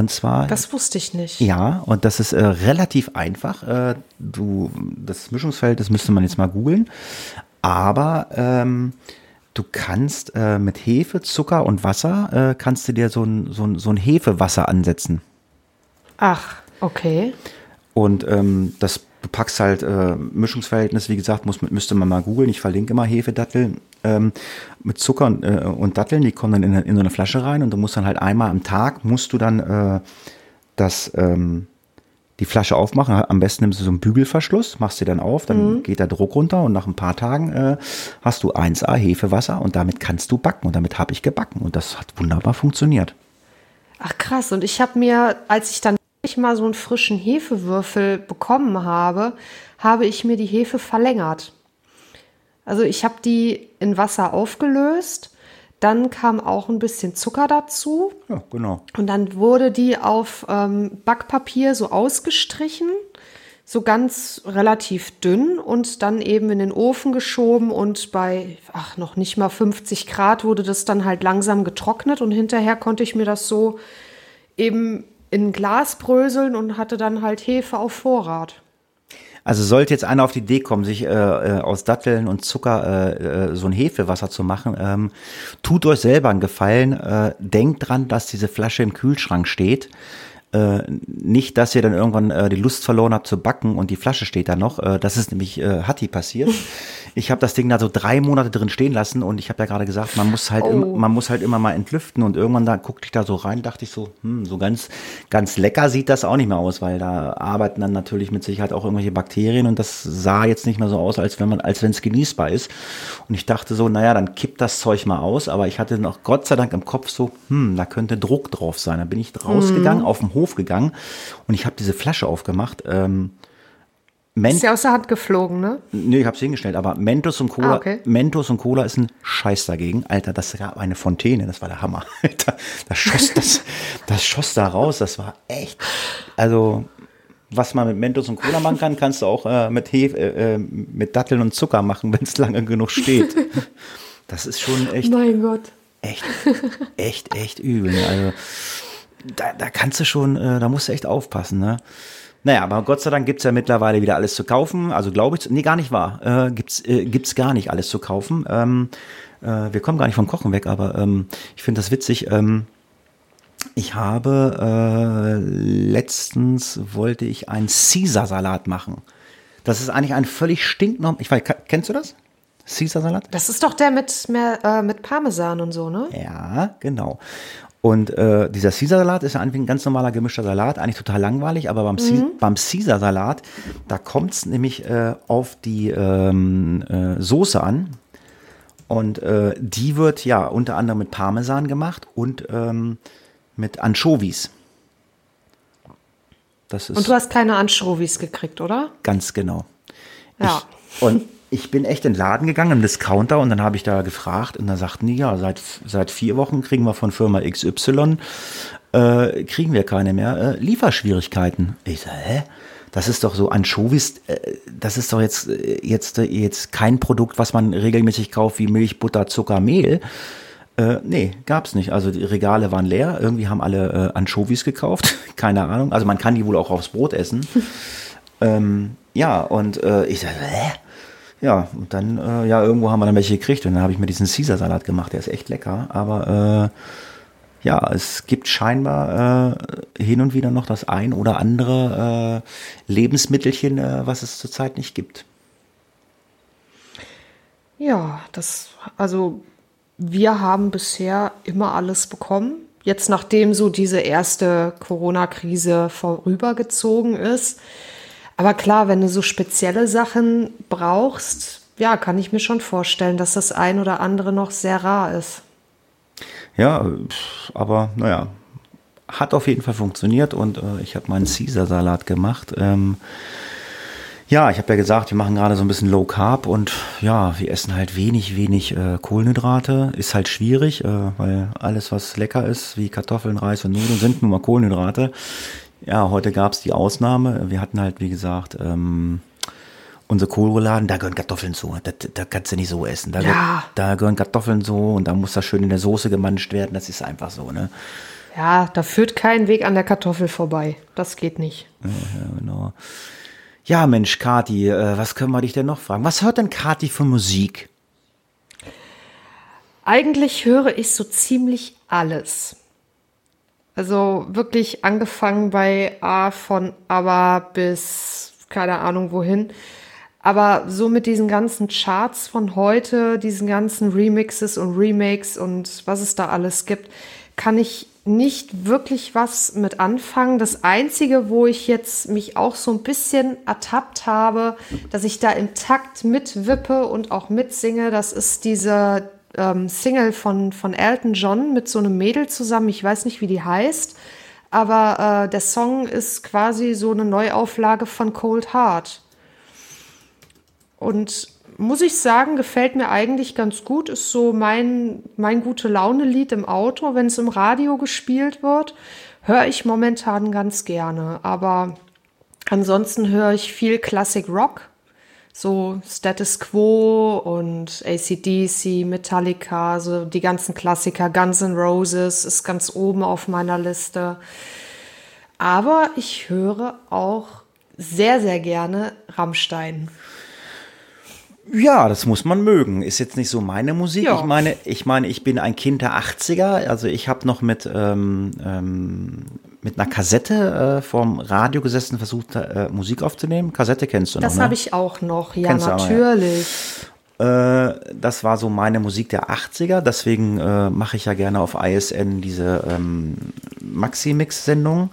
Speaker 2: Und zwar.
Speaker 1: Das wusste ich nicht.
Speaker 2: Ja, und das ist äh, relativ einfach. Äh, du, das Mischungsfeld, das müsste man jetzt mal googeln. Aber ähm, du kannst äh, mit Hefe, Zucker und Wasser, äh, kannst du dir so ein, so, ein, so ein Hefewasser ansetzen.
Speaker 1: Ach, okay.
Speaker 2: Und ähm, das du packst halt äh, Mischungsverhältnis, wie gesagt, muss, müsste man mal googeln. Ich verlinke immer Hefedatteln ähm, mit Zucker und, äh, und Datteln, die kommen dann in, in, so eine Flasche rein und du musst dann halt einmal am Tag, musst du dann äh, das, ähm, die Flasche aufmachen. Am besten nimmst du so einen Bügelverschluss, machst sie dann auf, dann mhm. geht der Druck runter und nach ein paar Tagen äh, hast du 1A Hefewasser und damit kannst du backen und damit habe ich gebacken und das hat wunderbar funktioniert.
Speaker 1: Ach krass, und ich habe mir, als ich dann ich mal so einen frischen Hefewürfel bekommen habe, habe ich mir die Hefe verlängert. Also ich habe die in Wasser aufgelöst, dann kam auch ein bisschen Zucker dazu.
Speaker 2: Ja, genau.
Speaker 1: Und dann wurde die auf ähm, Backpapier so ausgestrichen, so ganz relativ dünn und dann eben in den Ofen geschoben und bei, ach, noch nicht mal 50 Grad wurde das dann halt langsam getrocknet und hinterher konnte ich mir das so eben in Glas bröseln und hatte dann halt Hefe auf Vorrat.
Speaker 2: Also sollte jetzt einer auf die Idee kommen, sich äh, äh, aus Datteln und Zucker äh, äh, so ein Hefewasser zu machen, ähm, tut euch selber einen Gefallen. Äh, denkt dran, dass diese Flasche im Kühlschrank steht. Äh, nicht, dass ihr dann irgendwann äh, die Lust verloren habt zu backen und die Flasche steht da noch. Äh, das ist nämlich äh, Hatti passiert. (laughs) Ich habe das Ding da so drei Monate drin stehen lassen und ich habe ja gerade gesagt, man muss halt,
Speaker 1: Oh.
Speaker 2: im, man muss halt immer mal entlüften und irgendwann da guckte ich da so rein, dachte ich so, hm, so ganz, ganz lecker sieht das auch nicht mehr aus, weil da arbeiten dann natürlich mit Sicherheit auch irgendwelche Bakterien und das sah jetzt nicht mehr so aus, als wenn man, als wenn es genießbar ist. Und ich dachte so, naja, dann kippt das Zeug mal aus, aber ich hatte noch Gott sei Dank im Kopf so, hm, da könnte Druck drauf sein. Dann bin ich rausgegangen, auf den Hof gegangen und ich habe diese Flasche aufgemacht. Ähm, Ment
Speaker 1: Ist ja aus der Hand geflogen, ne?
Speaker 2: Nee, ich hab's hingestellt, aber Mentos und Cola,
Speaker 1: Ah, okay.
Speaker 2: Mentos und Cola ist ein Scheiß dagegen. Alter, das gab eine Fontäne, das war der Hammer. (laughs) Alter, das schoss, das, das schoss da raus, das war echt, also, was man mit Mentos und Cola machen kann, kannst du auch äh, mit Hefe, äh, äh, mit Datteln und Zucker machen, wenn es lange genug steht. Das ist schon echt,
Speaker 1: Mein Gott.
Speaker 2: echt, echt, echt übel. ne? Also, da, da kannst du schon, äh, da musst du echt aufpassen, ne? Naja, aber Gott sei Dank gibt's ja mittlerweile wieder alles zu kaufen. Also glaube ich, nee, gar nicht wahr. Äh, gibt's, äh, gibt's gar nicht alles zu kaufen. Ähm, äh, wir kommen gar nicht vom Kochen weg, aber ähm, ich finde das witzig. Ähm, ich habe äh, letztens wollte ich einen Caesar-Salat machen. Das ist eigentlich ein völlig stinknorm. Ich weiß, kennst du das? Caesar-Salat?
Speaker 1: Das ist doch der mit, mehr, äh, mit Parmesan und so, ne?
Speaker 2: Ja, genau. Und äh, dieser Caesar-Salat ist ja eigentlich ein ganz normaler gemischter Salat, eigentlich total langweilig, aber beim, Ca- beim Caesar-Salat, da kommt es nämlich äh, auf die ähm, äh, Soße an. Und äh, die wird ja unter anderem mit Parmesan gemacht und ähm, mit Anchovies. Das ist
Speaker 1: Und du hast keine Anchovies gekriegt, oder?
Speaker 2: Ganz genau.
Speaker 1: Ja.
Speaker 2: Ich, und ich bin echt in den Laden gegangen, im Discounter, und dann habe ich da gefragt, und da sagten die, ja, seit, seit vier Wochen kriegen wir von Firma XY, äh, kriegen wir keine mehr, äh, Lieferschwierigkeiten. Ich sage, hä? Das ist doch so Anchovies, äh, das ist doch jetzt, äh, jetzt, äh, jetzt kein Produkt, was man regelmäßig kauft wie Milch, Butter, Zucker, Mehl. Äh, nee, gab's nicht. Also die Regale waren leer. Irgendwie haben alle äh, Anchovies gekauft. (laughs) Keine Ahnung. Also man kann die wohl auch aufs Brot essen. (laughs) ähm, ja, und äh, ich sage, hä? Ja, und dann, äh, ja, irgendwo haben wir dann welche gekriegt und dann habe ich mir diesen Caesar-Salat gemacht. Der ist echt lecker, aber äh, ja, es gibt scheinbar äh, hin und wieder noch das ein oder andere äh, Lebensmittelchen, äh, was es zurzeit nicht gibt.
Speaker 1: Ja, das, also wir haben bisher immer alles bekommen. Jetzt nachdem so diese erste Corona-Krise vorübergezogen ist. Aber klar, wenn du so spezielle Sachen brauchst, ja, kann ich mir schon vorstellen, dass das ein oder andere noch sehr rar ist.
Speaker 2: Ja, aber naja, hat auf jeden Fall funktioniert und äh, ich habe meinen Caesar-Salat gemacht. Ähm, ja, ich habe ja gesagt, wir machen gerade so ein bisschen Low Carb und ja, wir essen halt wenig, wenig äh, Kohlenhydrate. Ist halt schwierig, äh, weil alles, was lecker ist, wie Kartoffeln, Reis und Nudeln, sind nun mal Kohlenhydrate. Ja, heute gab's die Ausnahme. Wir hatten halt, wie gesagt, ähm, unsere Kohlrouladen, da gehören Kartoffeln zu. Da, da kannst du nicht so essen. Da,
Speaker 1: Ja.
Speaker 2: da gehören Kartoffeln zu und da muss das schön in der Soße gemanscht werden. Das ist einfach so, ne?
Speaker 1: Ja, da führt kein Weg an der Kartoffel vorbei. Das geht nicht.
Speaker 2: Ja, genau. Ja, Mensch, Kati, äh, was können wir dich denn noch fragen? Was hört denn Kati für Musik?
Speaker 1: Eigentlich höre ich so ziemlich alles. Also wirklich angefangen bei A von ABBA bis keine Ahnung wohin. Aber so mit diesen ganzen Charts von heute, diesen ganzen Remixes und Remakes und was es da alles gibt, kann ich nicht wirklich was mit anfangen. Das Einzige, wo ich jetzt mich auch so ein bisschen ertappt habe, dass ich da im Takt mitwippe und auch mitsinge, das ist diese ähm, Single von, von Elton John mit so einem Mädel zusammen. Ich weiß nicht, wie die heißt. Aber äh, der Song ist quasi so eine Neuauflage von Cold Heart. Und muss ich sagen, gefällt mir eigentlich ganz gut. Ist so mein, mein gute Laune-Lied im Auto, wenn es im Radio gespielt wird. Höre ich momentan ganz gerne. Aber ansonsten höre ich viel Classic Rock. So Status Quo und ACDC, Metallica, so die ganzen Klassiker. Guns N' Roses ist ganz oben auf meiner Liste. Aber ich höre auch sehr, sehr gerne Rammstein.
Speaker 2: Ja, das muss man mögen. Ist jetzt nicht so meine Musik.
Speaker 1: Ja.
Speaker 2: Ich meine, ich meine, ich bin ein Kind der 80er. Also ich habe noch mit ähm, ähm, mit einer Kassette äh, vorm Radio gesessen, versucht äh, Musik aufzunehmen. Kassette kennst du noch,
Speaker 1: Das
Speaker 2: ne?
Speaker 1: habe ich auch noch, ja,
Speaker 2: Kennst ja.
Speaker 1: natürlich.
Speaker 2: Äh, das war so meine Musik der 80er, deswegen äh, mache ich ja gerne auf ISN diese ähm, Maxi-Mix-Sendung.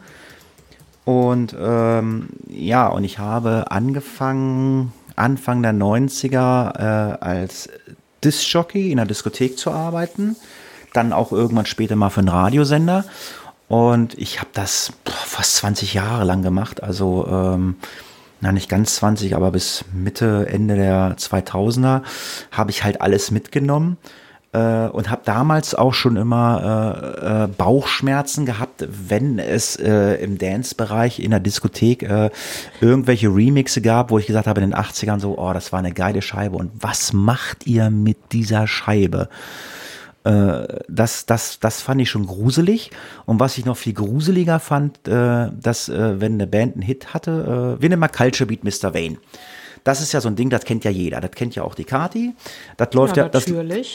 Speaker 2: Und ähm, ja, und ich habe angefangen, Anfang der 90er äh, als Disc-Jockey in der Diskothek zu arbeiten. Dann auch irgendwann später mal für einen Radiosender. Und ich habe das fast 20 Jahre lang gemacht. Also ähm, na nicht ganz 20, aber bis Mitte, Ende der 2000er habe ich halt alles mitgenommen äh, und habe damals auch schon immer äh, äh, Bauchschmerzen gehabt, wenn es äh, im Dance-Bereich in der Diskothek äh, irgendwelche Remixe gab, wo ich gesagt habe in den 80ern so, oh, das war eine geile Scheibe und was macht ihr mit dieser Scheibe? Äh, das, das, das fand ich schon gruselig. Und was ich noch viel gruseliger fand, äh, dass, äh, wenn eine Band einen Hit hatte, äh, wir nehmen mal Culture Beat Mr. Vane. Das ist ja so ein Ding, das kennt ja jeder. Das kennt ja auch die Kati. Das läuft ja,
Speaker 1: Ja,
Speaker 2: das,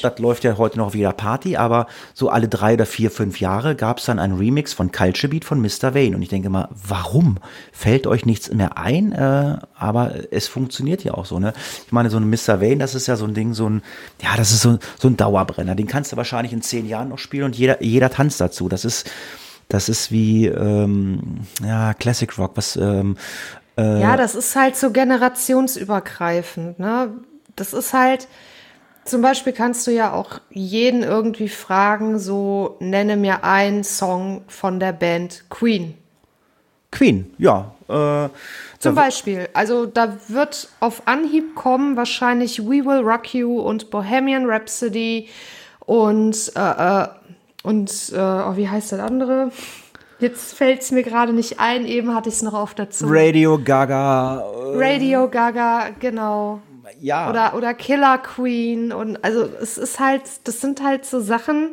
Speaker 2: das läuft ja heute noch wieder Party, aber so alle drei oder vier, fünf Jahre gab es dann einen Remix von Culture Beat von Mr. Vane. Und ich denke mal, warum? Fällt euch nichts mehr ein? Äh, aber es funktioniert ja auch so, ne? Ich meine, so ein Mr. Vane, das ist ja so ein Ding, so ein, ja, das ist so, so ein Dauerbrenner. Den kannst du wahrscheinlich in zehn Jahren noch spielen und jeder, jeder tanzt dazu. Das ist, das ist wie, ähm, ja, Classic Rock, was, ähm,
Speaker 1: Ja, das ist halt so generationsübergreifend. Ne? Das ist halt, zum Beispiel kannst du ja auch jeden irgendwie fragen, so nenne mir einen Song von der Band Queen.
Speaker 2: Queen, ja. Äh,
Speaker 1: Zum Beispiel, also da wird auf Anhieb kommen wahrscheinlich We Will Rock You und Bohemian Rhapsody und, äh, äh, und äh, oh, wie heißt das andere? Jetzt fällt es mir gerade nicht ein, eben hatte ich es noch auf Zunge.
Speaker 2: Radio Gaga, äh,
Speaker 1: Radio Gaga, genau.
Speaker 2: ja.
Speaker 1: Oder, oder Killer Queen. Und also es ist halt, das sind halt so Sachen,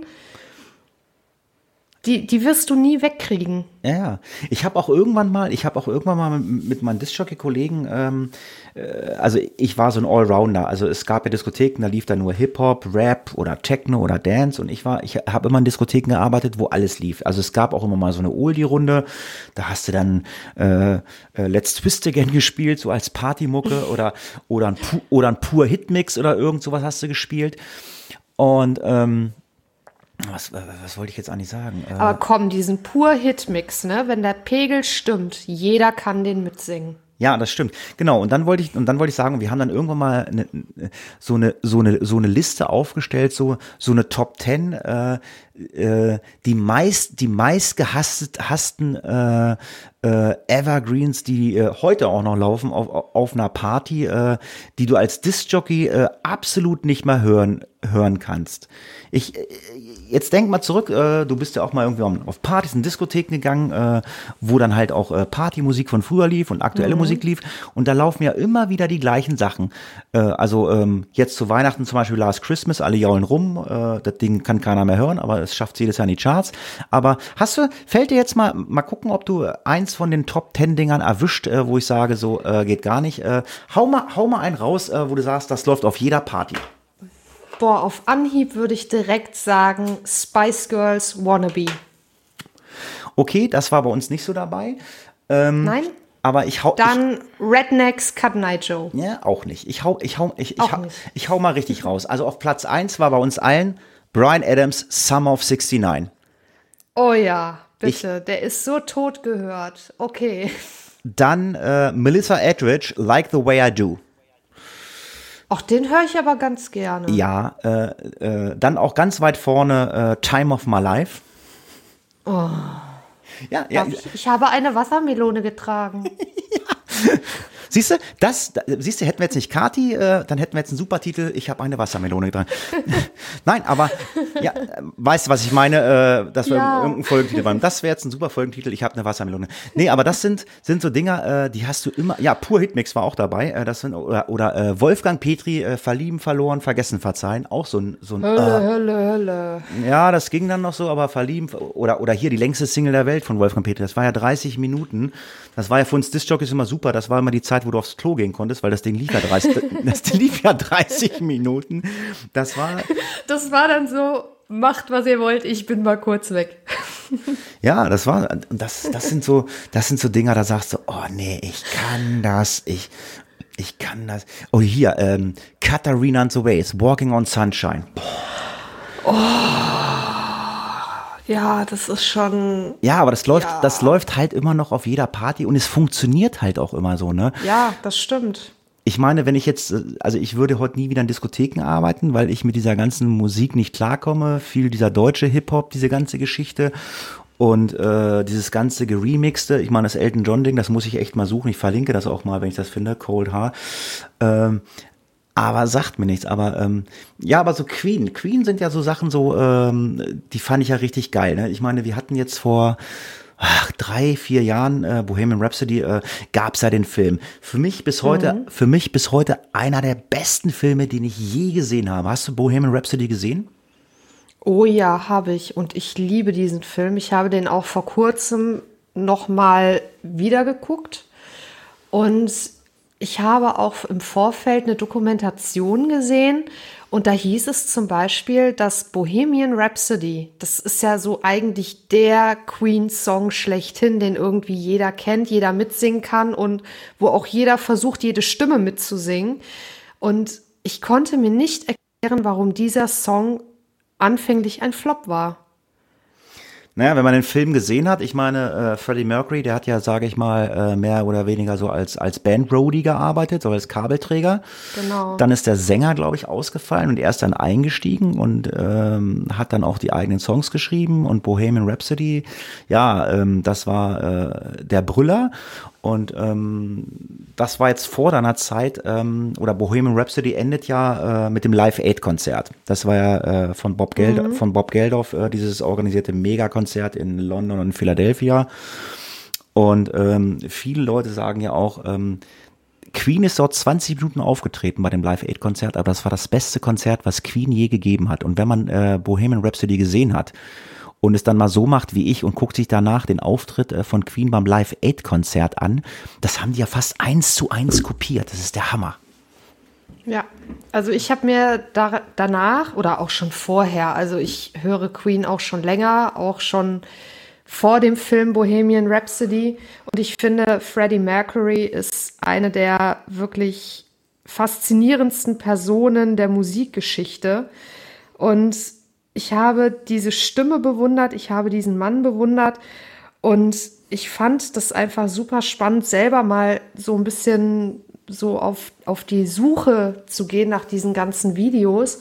Speaker 1: die, die wirst du nie wegkriegen.
Speaker 2: Ja, ja. Ich habe auch irgendwann mal, ich habe auch irgendwann mal mit, mit meinen Discjockey-Kollegen, ähm, äh, also ich war so ein Allrounder. Also es gab ja Diskotheken, da lief da nur Hip-Hop, Rap oder Techno oder Dance und ich war, ich habe immer in Diskotheken gearbeitet, wo alles lief. Also es gab auch immer mal so eine Oldie-Runde, da hast du dann äh, äh, Let's Twist Again (laughs) gespielt, so als Partymucke (laughs) oder, oder ein, oder ein pur Hitmix oder irgend sowas hast du gespielt. Und ähm, was, was wollte ich jetzt eigentlich sagen? Äh,
Speaker 1: Aber komm, diesen pur Hitmix, ne? Wenn der Pegel stimmt, jeder kann den mitsingen.
Speaker 2: Ja, das stimmt. Genau. Und dann wollte ich, und dann wollte ich sagen, wir haben dann irgendwann mal eine, so eine, so eine, so eine Liste aufgestellt, so, so eine Top Ten, äh, äh, die meist, die meist gehasst, hassten, äh, äh, Evergreens, die äh, heute auch noch laufen auf, auf einer Party, äh, die du als Disc-Jockey äh, absolut nicht mehr hören, hören kannst. Ich, äh, jetzt denk mal zurück, äh, du bist ja auch mal irgendwie auf Partys in Diskotheken gegangen, äh, wo dann halt auch äh, Partymusik von früher lief und aktuelle Musik lief. Und da laufen ja immer wieder die gleichen Sachen. Äh, also ähm, jetzt zu Weihnachten zum Beispiel Last Christmas, alle jaulen rum. Äh, das Ding kann keiner mehr hören, aber es schafft jedes Jahr in die Charts. Aber hast du, fällt dir jetzt mal, mal gucken, ob du eins von den Top Ten Dingern erwischt, äh, wo ich sage, so geht gar nicht. Hau mal, hau mal einen raus, wo du sagst, das läuft auf jeder Party.
Speaker 1: Boah, auf Anhieb würde ich direkt sagen Spice Girls Wannabe.
Speaker 2: Okay, das war bei uns nicht so dabei. Ähm,
Speaker 1: Nein?
Speaker 2: Aber ich hau, ich,
Speaker 1: Dann Rednecks Cut Night Joe.
Speaker 2: Ja, auch nicht. Ich hau, ich hau, ich, ich, hau, ich hau mal richtig raus. Also auf Platz 1 war bei uns allen Brian Adams Summer of 69.
Speaker 1: Oh ja, bitte. Der ist so tot gehört. Okay.
Speaker 2: Dann äh, Melissa Etheridge, Like the Way I Do.
Speaker 1: Ach, den höre ich aber ganz gerne.
Speaker 2: Ja, äh, äh, dann auch ganz weit vorne äh, Time of My Life. Oh. Ja, ja.
Speaker 1: Ich, ich habe eine Wassermelone getragen. (laughs) (laughs)
Speaker 2: Siehst du, das, da- siehst du, hätten wir jetzt nicht Kati, äh, dann hätten wir jetzt einen super Titel, ich habe eine Wassermelone dran. (laughs) Nein, aber ja, äh, weißt du, was ich meine, äh, dass wir
Speaker 1: Ja.
Speaker 2: irgendeinen Folgentitel waren. Das wäre jetzt ein super Folgentitel, ich habe eine Wassermelone. Nee, aber das sind, sind so Dinger, äh, die hast du immer, ja, pur Hitmix war auch dabei, äh, das sind, oder, oder äh, Wolfgang Petri, äh, verlieben, verloren, vergessen, verzeihen, auch so ein, so ein
Speaker 1: Hölle, Hölle, Hölle.
Speaker 2: ja, das ging dann noch so, aber verlieben oder oder hier die längste Single der Welt von Wolfgang Petri, das war ja 30 Minuten. Das war ja für uns Discjockeys immer super. Das war immer die Zeit, wo du aufs Klo gehen konntest, weil das Ding lief ja 30, (laughs) das lief ja 30 Minuten. Das war
Speaker 1: Das war dann so, macht was ihr wollt, ich bin mal kurz weg.
Speaker 2: ja, das war, das, das sind so, das sind so Dinger, da sagst du, oh nee, ich kann das, ich, ich kann das. Oh, hier, ähm, Katharina and the Ways, Walking on Sunshine.
Speaker 1: Oh. Ja, das ist schon.
Speaker 2: Ja, aber das läuft, ja. das läuft halt immer noch auf jeder Party und es funktioniert halt auch immer so, ne?
Speaker 1: Ja, das stimmt.
Speaker 2: Ich meine, wenn ich jetzt, also ich würde heute nie wieder in Diskotheken arbeiten, weil ich mit dieser ganzen Musik nicht klarkomme. Viel dieser deutsche Hip-Hop, diese ganze Geschichte. Und äh, dieses ganze Geremixte, ich meine, das Elton John Ding, das muss ich echt mal suchen. Ich verlinke das auch mal, wenn ich das finde, Cold Heart. Ähm, aber sagt mir nichts. Aber ähm, ja, aber so Queen, Queen sind ja so Sachen so, ähm, die fand ich ja richtig geil. Ne? Ich meine, wir hatten jetzt vor ach, drei, vier Jahren äh, Bohemian Rhapsody äh, gab's ja den Film. Für mich bis heute, mhm. für mich bis heute einer der besten Filme, den ich je gesehen habe. Hast du Bohemian Rhapsody gesehen?
Speaker 1: Oh ja, habe ich. Und ich liebe diesen Film. Ich habe den auch vor kurzem noch mal wieder geguckt. Und ich habe auch im Vorfeld eine Dokumentation gesehen. Und da hieß es zum Beispiel, dass Bohemian Rhapsody, das ist ja so eigentlich der Queen-Song schlechthin, den irgendwie jeder kennt, jeder mitsingen kann und wo auch jeder versucht, jede Stimme mitzusingen. Und ich konnte mir nicht erklären, warum dieser Song anfänglich ein Flop war.
Speaker 2: Naja, wenn man den Film gesehen hat, ich meine, äh, Freddie Mercury, der hat ja, sage ich mal, äh, mehr oder weniger so als, als Band-Roadie gearbeitet, so als Kabelträger. Genau. Dann ist der Sänger, glaube ich, ausgefallen und er ist dann eingestiegen und ähm, hat dann auch die eigenen Songs geschrieben und Bohemian Rhapsody, ja, ähm, das war äh, der Brüller. Und ähm, das war jetzt vor deiner Zeit, ähm, oder Bohemian Rhapsody endet ja äh, mit dem Live Aid Konzert. Das war ja äh, von Bob Geld mhm. von Bob Geldof äh, dieses organisierte Megakonzert in London und Philadelphia. Und ähm, viele Leute sagen ja auch, ähm, Queen ist dort 20 Minuten aufgetreten bei dem Live Aid Konzert, aber das war das beste Konzert, was Queen je gegeben hat. Und wenn man äh, Bohemian Rhapsody gesehen hat, und es dann mal so macht wie ich und guckt sich danach den Auftritt äh, von Queen beim Live 8 Konzert an, das haben die ja fast eins zu eins kopiert. Das ist der Hammer.
Speaker 1: Ja, also ich habe mir da, danach oder auch schon vorher, also ich höre Queen auch schon länger, auch schon vor dem Film Bohemian Rhapsody und ich finde, Freddie Mercury ist eine der wirklich faszinierendsten Personen der Musikgeschichte und ich habe diese Stimme bewundert, ich habe diesen Mann bewundert und ich fand das einfach super spannend, selber mal so ein bisschen so auf, auf die Suche zu gehen nach diesen ganzen Videos.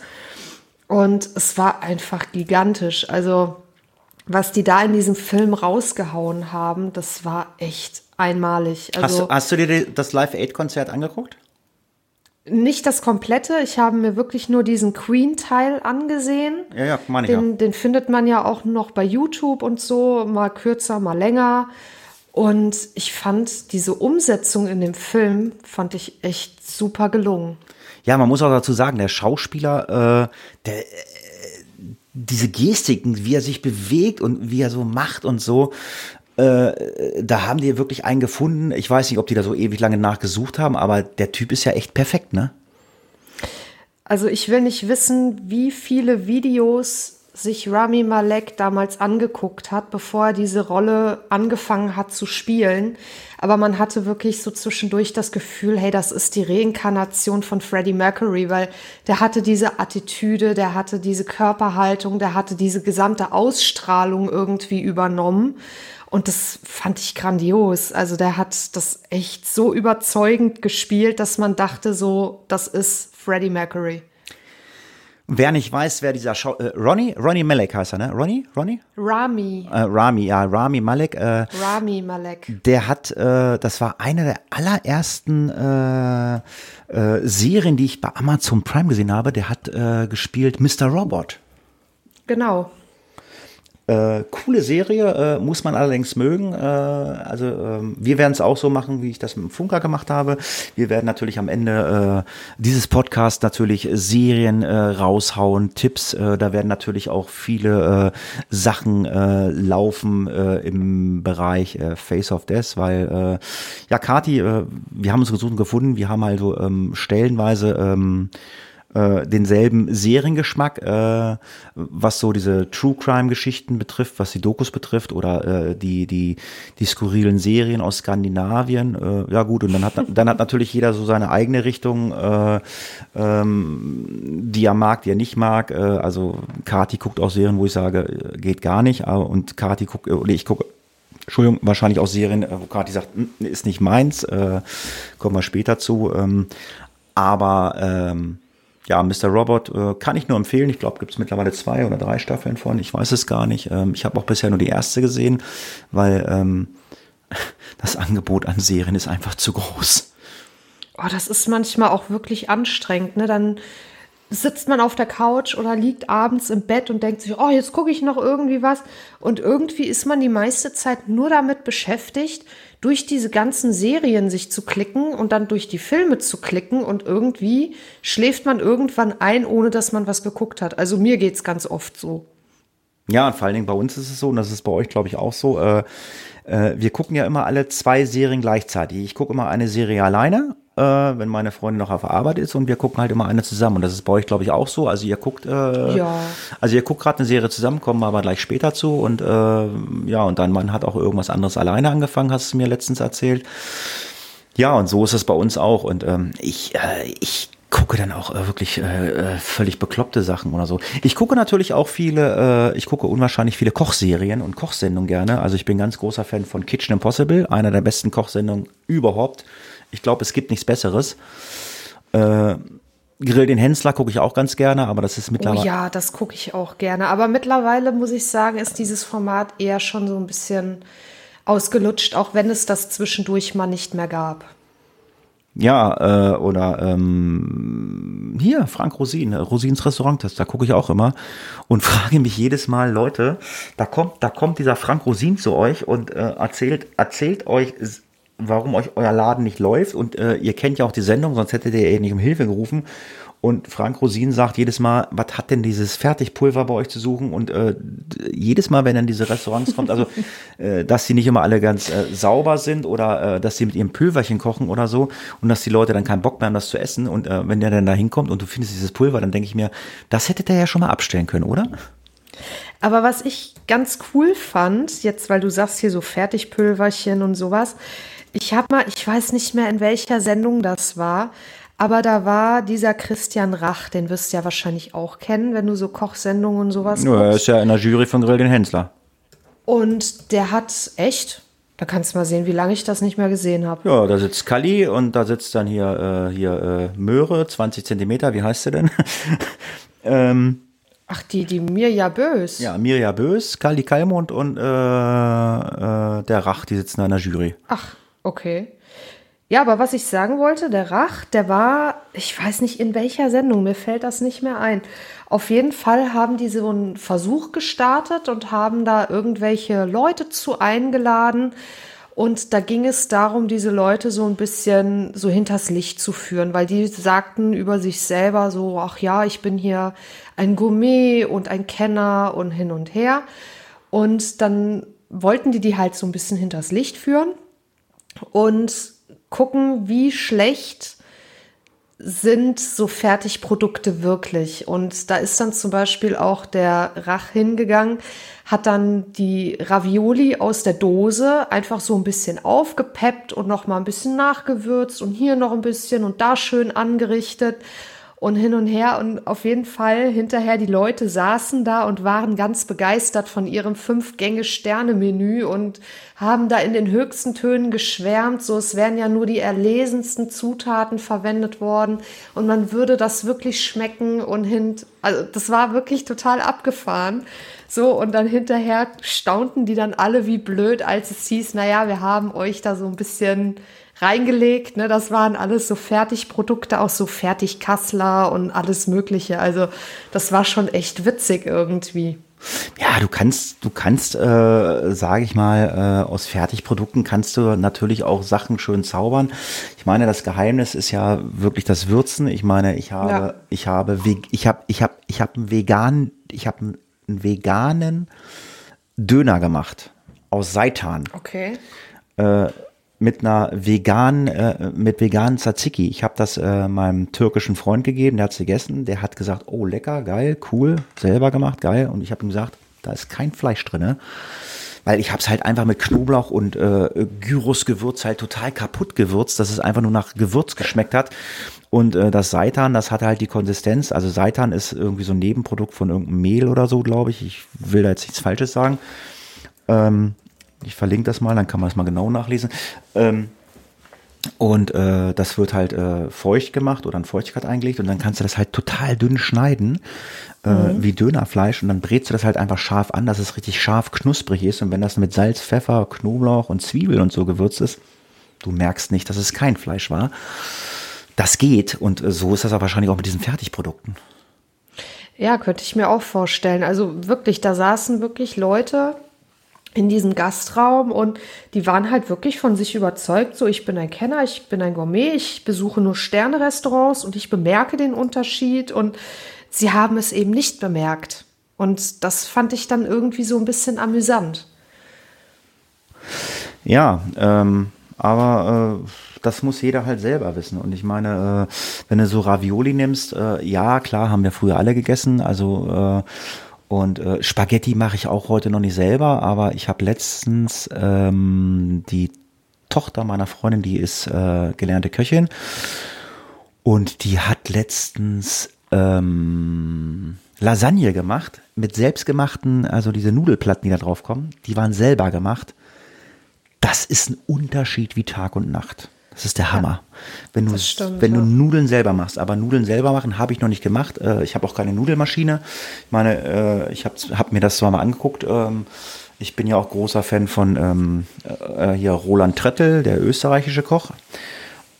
Speaker 1: Und es war einfach gigantisch. Also, was die da in diesem Film rausgehauen haben, das war echt einmalig.
Speaker 2: Also, hast, du, hast du dir das Live-Aid-Konzert angeguckt?
Speaker 1: Nicht das komplette. Ich habe mir wirklich nur diesen Queen-Teil angesehen.
Speaker 2: Ja, ja, meine
Speaker 1: ich den, ja. den findet man ja auch noch bei YouTube und so, mal kürzer, mal länger. Und ich fand diese Umsetzung in dem Film, fand ich echt super gelungen.
Speaker 2: Ja, man muss auch dazu sagen, der Schauspieler, äh, der, äh, diese Gestiken, wie er sich bewegt und wie er so macht und so, äh, da haben die wirklich einen gefunden. Ich weiß nicht, ob die da so ewig lange nachgesucht haben, aber der Typ ist ja echt perfekt, ne?
Speaker 1: Also ich will nicht wissen, wie viele Videos sich Rami Malek damals angeguckt hat, bevor er diese Rolle angefangen hat zu spielen. Aber man hatte wirklich so zwischendurch das Gefühl, hey, das ist die Reinkarnation von Freddie Mercury, weil der hatte diese Attitüde, der hatte diese Körperhaltung, der hatte diese gesamte Ausstrahlung irgendwie übernommen. Und das fand ich grandios. Also der hat das echt so überzeugend gespielt, dass man dachte so, das ist Freddie Mercury.
Speaker 2: Wer nicht weiß, wer dieser Schau äh, Ronnie, Ronnie Malek heißt er, ne? Ronnie? Ronnie?
Speaker 1: Rami.
Speaker 2: Äh, Rami, ja, Rami Malek.
Speaker 1: Äh, Rami Malek.
Speaker 2: Der hat, äh, das war eine der allerersten äh, äh, Serien, die ich bei Amazon Prime gesehen habe. Der hat gespielt Mr. Robot.
Speaker 1: Genau.
Speaker 2: Äh, coole Serie, äh, muss man allerdings mögen. Äh, also ähm, wir werden es auch so machen, wie ich das mit dem Funker gemacht habe. Wir werden natürlich am Ende äh, dieses Podcast natürlich Serien äh, raushauen, Tipps. Äh, da werden natürlich auch viele Sachen laufen im Bereich Face of Death, weil ja, Kati, wir haben uns gesucht und gefunden. Wir haben also ähm, stellenweise ähm, äh, denselben Seriengeschmack, äh, was so diese True Crime Geschichten betrifft, was die Dokus betrifft oder äh, die die die skurrilen Serien aus Skandinavien. Äh, ja gut, und dann hat dann hat natürlich jeder so seine eigene Richtung, äh, ähm, die er mag, die er nicht mag. Äh, also Kati guckt auch Serien, wo ich sage, äh, geht gar nicht. Und Kati guckt, oder ich gucke Entschuldigung, wahrscheinlich auch Serien, äh, wo Kati sagt, hm, ist nicht meins, äh, kommen wir später zu. Ähm, aber ähm, ja, Mr. Robot äh, kann ich nur empfehlen. Ich glaube, gibt es mittlerweile zwei oder drei Staffeln von. Ich weiß es gar nicht. Ähm, ich habe auch bisher nur die erste gesehen, weil ähm, (laughs) das Angebot an Serien ist einfach zu groß.
Speaker 1: Oh, das ist manchmal auch wirklich anstrengend. Ne? Dann sitzt man auf der Couch oder liegt abends im Bett und denkt sich, oh, jetzt gucke ich noch irgendwie was. Und irgendwie ist man die meiste Zeit nur damit beschäftigt, durch diese ganzen Serien sich zu klicken und dann durch die Filme zu klicken und irgendwie schläft man irgendwann ein, ohne dass man was geguckt hat. Also mir geht's ganz oft so.
Speaker 2: Ja, und vor allen Dingen bei uns ist es so, und das ist bei euch, glaube ich, auch so, äh, äh, wir gucken ja immer alle zwei Serien gleichzeitig. Ich gucke immer eine Serie alleine äh, wenn meine Freundin noch auf Arbeit ist und wir gucken halt immer eine zusammen. Und das ist bei euch, glaube ich, auch so. Also ihr guckt, äh, ja. also ihr guckt gerade eine Serie zusammen, kommen aber gleich später zu. Und äh, ja, und dein Mann hat auch irgendwas anderes alleine angefangen, hast du mir letztens erzählt. Ja, und so ist es bei uns auch. Und ähm, ich, äh, ich gucke dann auch äh, wirklich äh, äh, völlig bekloppte Sachen oder so. Ich gucke natürlich auch viele, äh, ich gucke unwahrscheinlich viele Kochserien und Kochsendungen gerne. Also ich bin ganz großer Fan von Kitchen Impossible, einer der besten Kochsendungen überhaupt. Ich glaube, es gibt nichts Besseres. Äh, Grill den Hensler gucke ich auch ganz gerne, aber das ist mittlerweile.
Speaker 1: Oh ja, das gucke ich auch gerne. Aber mittlerweile muss ich sagen, ist dieses Format eher schon so ein bisschen ausgelutscht, auch wenn es das zwischendurch mal nicht mehr gab.
Speaker 2: Ja, äh, oder ähm, hier, Frank Rosin, Rosins Restaurant, das, da gucke ich auch immer und (laughs) frage mich jedes Mal, Leute, da kommt, da kommt dieser Frank Rosin zu euch und äh, erzählt, erzählt euch warum euch euer Laden nicht läuft. Und äh, ihr kennt ja auch die Sendung, sonst hättet ihr eh nicht um Hilfe gerufen. Und Frank Rosin sagt jedes Mal, was hat denn dieses Fertigpulver bei euch zu suchen? Und äh, jedes Mal, wenn dann diese Restaurants kommt, also (laughs) äh, dass sie nicht immer alle ganz äh, sauber sind oder äh, dass sie mit ihrem Pulverchen kochen oder so und dass die Leute dann keinen Bock mehr haben, das zu essen. Und äh, wenn der dann da hinkommt und du findest dieses Pulver, dann denke ich mir, das hättet ihr ja schon mal abstellen können, oder?
Speaker 1: Aber was ich ganz cool fand, jetzt weil du sagst hier so Fertigpulverchen und sowas, ich habe mal, ich weiß nicht mehr, in welcher Sendung das war, aber da war dieser Christian Rach, den wirst du ja wahrscheinlich auch kennen, wenn du so Kochsendungen und sowas
Speaker 2: Ja, er ist ja in der Jury von Grill den Hensler.
Speaker 1: Und der hat echt, da kannst du mal sehen, wie lange ich das nicht mehr gesehen habe.
Speaker 2: Ja, da sitzt Kali und da sitzt dann hier, äh, hier äh, Möhre, 20 Zentimeter, wie heißt sie denn? (laughs)
Speaker 1: ähm, Ach, die, die Mirja Bös.
Speaker 2: Ja, Mirja Bös, Kali Kalmund und äh, äh, der Rach, die sitzen da in der Jury.
Speaker 1: Ach, Okay. Ja, aber was ich sagen wollte, der Rach, der war, ich weiß nicht in welcher Sendung, mir fällt das nicht mehr ein. Auf jeden Fall haben die so einen Versuch gestartet und haben da irgendwelche Leute zu eingeladen. Und da ging es darum, diese Leute so ein bisschen so hinters Licht zu führen, weil die sagten über sich selber so, ach ja, ich bin hier ein Gourmet und ein Kenner und hin und her. Und dann wollten die die halt so ein bisschen hinters Licht führen und gucken, wie schlecht sind so Fertigprodukte wirklich. Und da ist dann zum Beispiel auch der Rach hingegangen, hat dann die Ravioli aus der Dose einfach so ein bisschen aufgepeppt und noch mal ein bisschen nachgewürzt und hier noch ein bisschen und da schön angerichtet und hin und her. Und auf jeden Fall hinterher, die Leute saßen da und waren ganz begeistert von ihrem Fünf-Gänge-Sterne-Menü und haben da in den höchsten Tönen geschwärmt. So, es wären ja nur die erlesensten Zutaten verwendet worden und man würde das wirklich schmecken und hint, also das war wirklich total abgefahren. So, und dann hinterher staunten die dann alle wie blöd, als es hieß, naja, wir haben euch da so ein bisschen reingelegt. Ne? Das waren alles so Fertigprodukte, auch so Fertigkassler und alles Mögliche. Also das war schon echt witzig irgendwie.
Speaker 2: Ja, du kannst, du kannst, äh, sage ich mal, äh, aus Fertigprodukten kannst du natürlich auch Sachen schön zaubern. Ich meine, das Geheimnis ist ja wirklich das Würzen. Ich meine, ich habe, ja. ich habe, ich habe, ich habe, ich habe einen veganen, ich habe einen veganen Döner gemacht aus Seitan.
Speaker 1: Okay.
Speaker 2: Äh, mit einer veganen, äh, mit veganen Tzatziki. Ich habe das äh, meinem türkischen Freund gegeben, der hat's gegessen, der hat gesagt, oh lecker, geil, cool, selber gemacht, geil. Und ich habe ihm gesagt, da ist kein Fleisch drinne weil ich habe es halt einfach mit Knoblauch und äh, Gyros-Gewürz halt total kaputt gewürzt, dass es einfach nur nach Gewürz geschmeckt hat. Und äh, das Seitan, das hatte halt die Konsistenz. Also Seitan ist irgendwie so ein Nebenprodukt von irgendeinem Mehl oder so, glaube ich. Ich will da jetzt nichts Falsches sagen. Ähm, ich verlinke das mal, dann kann man das mal genau nachlesen. Ähm, und äh, das wird halt äh, feucht gemacht oder in Feuchtigkeit eingelegt und dann kannst du das halt total dünn schneiden, äh, mhm. wie Dönerfleisch und dann brätst du das halt einfach scharf an, dass es richtig scharf knusprig ist und wenn das mit Salz, Pfeffer, Knoblauch und Zwiebel und so gewürzt ist, du merkst nicht, dass es kein Fleisch war. Das geht und äh, so ist das aber wahrscheinlich auch mit diesen Fertigprodukten.
Speaker 1: Ja, könnte ich mir auch vorstellen. Also wirklich, da saßen wirklich Leute, in diesem Gastraum und die waren halt wirklich von sich überzeugt, so ich bin ein Kenner, ich bin ein Gourmet, ich besuche nur Sterne-Restaurants und ich bemerke den Unterschied und sie haben es eben nicht bemerkt. Und das fand ich dann irgendwie so ein bisschen amüsant.
Speaker 2: Ja, ähm, aber äh, das muss jeder halt selber wissen. Und ich meine, äh, wenn du so Ravioli nimmst, äh, ja, klar, haben wir früher alle gegessen, also äh, und äh, Spaghetti mache ich auch heute noch nicht selber, aber ich habe letztens ähm, die Tochter meiner Freundin, die ist äh, gelernte Köchin und die hat letztens ähm, Lasagne gemacht mit selbstgemachten, also diese Nudelplatten, die da drauf kommen, die waren selber gemacht. Das ist ein Unterschied wie Tag und Nacht. Das ist der Hammer. Ja, wenn du, stimmt, wenn ja. du Nudeln selber machst. Aber Nudeln selber machen habe ich noch nicht gemacht. Äh, ich habe auch keine Nudelmaschine. Ich meine, äh, ich habe hab mir das zwar mal angeguckt. Ähm, ich bin ja auch großer Fan von ähm, äh, hier Roland Trettel, der österreichische Koch.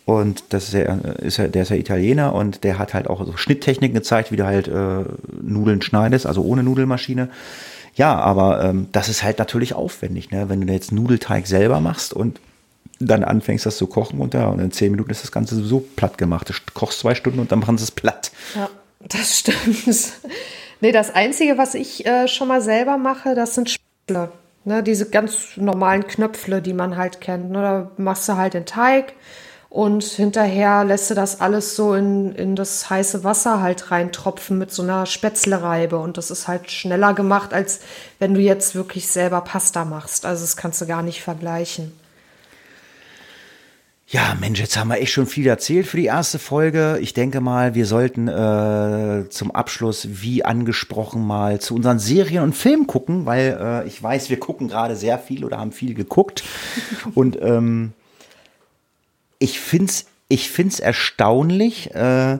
Speaker 2: Und das ist ja, ist ja, der ist ja Italiener und der hat halt auch so Schnitttechniken gezeigt, wie du halt äh, Nudeln schneidest, also ohne Nudelmaschine. Ja, aber ähm, das ist halt natürlich aufwendig, ne? wenn du jetzt Nudelteig selber machst und dann anfängst, das zu kochen und, ja, und in zehn Minuten ist das Ganze so platt gemacht. Du kochst zwei Stunden und dann machen sie es platt.
Speaker 1: Ja, das (laughs) stimmt. nee, das Einzige, was ich äh, schon mal selber mache, das sind Spätzle. Ne, diese ganz normalen Knöpfle, die man halt kennt. Ne, da machst du halt den Teig und hinterher lässt du das alles so in, in das heiße Wasser halt reintropfen mit so einer Spätzlereibe. Und das ist halt schneller gemacht, als wenn du jetzt wirklich selber Pasta machst. Also das kannst du gar nicht vergleichen.
Speaker 2: Ja, Mensch, jetzt haben wir echt schon viel erzählt für die erste Folge. Ich denke mal, wir sollten äh, zum Abschluss, wie angesprochen, mal zu unseren Serien und Filmen gucken, weil äh, ich weiß, wir gucken gerade sehr viel oder haben viel geguckt. (laughs) und ähm, ich find's, ich find's erstaunlich, äh,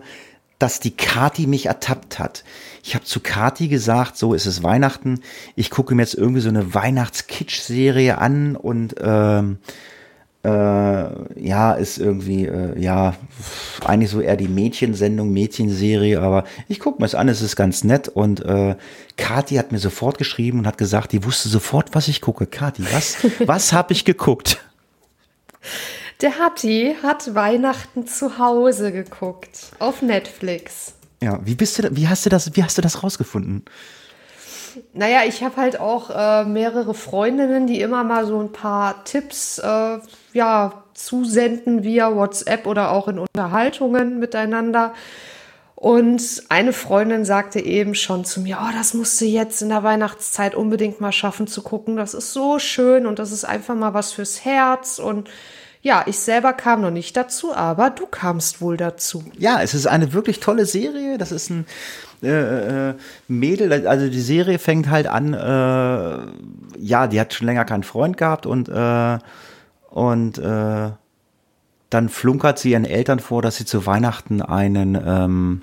Speaker 2: dass die Kati mich ertappt hat. Ich habe zu Kati gesagt, so ist es Weihnachten. Ich gucke mir jetzt irgendwie so eine Weihnachts-Kitsch-Serie an und ähm, äh, ja, ist irgendwie, äh, ja, eigentlich so eher die Mädchensendung, Mädchenserie, aber ich gucke mir es an, es ist ganz nett und äh, Kati hat mir sofort geschrieben und hat gesagt, die wusste sofort, was ich gucke. Kati, was, (laughs) was habe ich geguckt?
Speaker 1: Der Hatti hat Weihnachten zu Hause geguckt auf Netflix.
Speaker 2: Ja, wie bist du, wie hast du das, wie hast du das rausgefunden?
Speaker 1: Naja, ich habe halt auch äh, mehrere Freundinnen, die immer mal so ein paar Tipps äh, ja, zusenden via WhatsApp oder auch in Unterhaltungen miteinander. Und eine Freundin sagte eben schon zu mir, oh, das musst du jetzt in der Weihnachtszeit unbedingt mal schaffen zu gucken. Das ist so schön und das ist einfach mal was fürs Herz. Und ja, ich selber kam noch nicht dazu, aber du kamst wohl dazu.
Speaker 2: Ja, es ist eine wirklich tolle Serie. Das ist ein äh, äh, Mädel, also die Serie fängt halt an, äh, ja, die hat schon länger keinen Freund gehabt und, äh, und äh, dann flunkert sie ihren Eltern vor, dass sie zu Weihnachten einen ähm,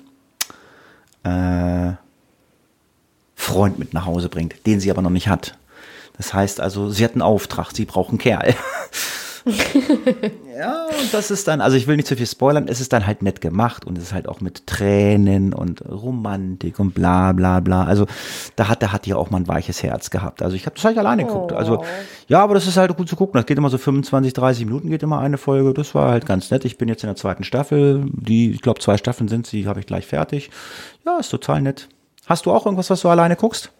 Speaker 2: äh, Freund mit nach Hause bringt, den sie aber noch nicht hat. Das heißt also, sie hat einen Auftrag, sie braucht einen Kerl. (laughs) (laughs) ja, und das ist dann, also ich will nicht zu viel spoilern, es ist dann halt nett gemacht und es ist halt auch mit Tränen und Romantik und bla bla bla. Also da hat, da hat die auch mal ein weiches Herz gehabt. Also ich habe das halt alleine oh. geguckt. Also ja, aber das ist halt gut zu gucken. Das geht immer so 25, 30 Minuten geht immer eine Folge. Das war halt ganz nett. Ich bin jetzt in der zweiten Staffel. Die, ich glaube, zwei Staffeln sind sie, habe ich gleich fertig. Ja, ist total nett. Hast du auch irgendwas, was du alleine guckst?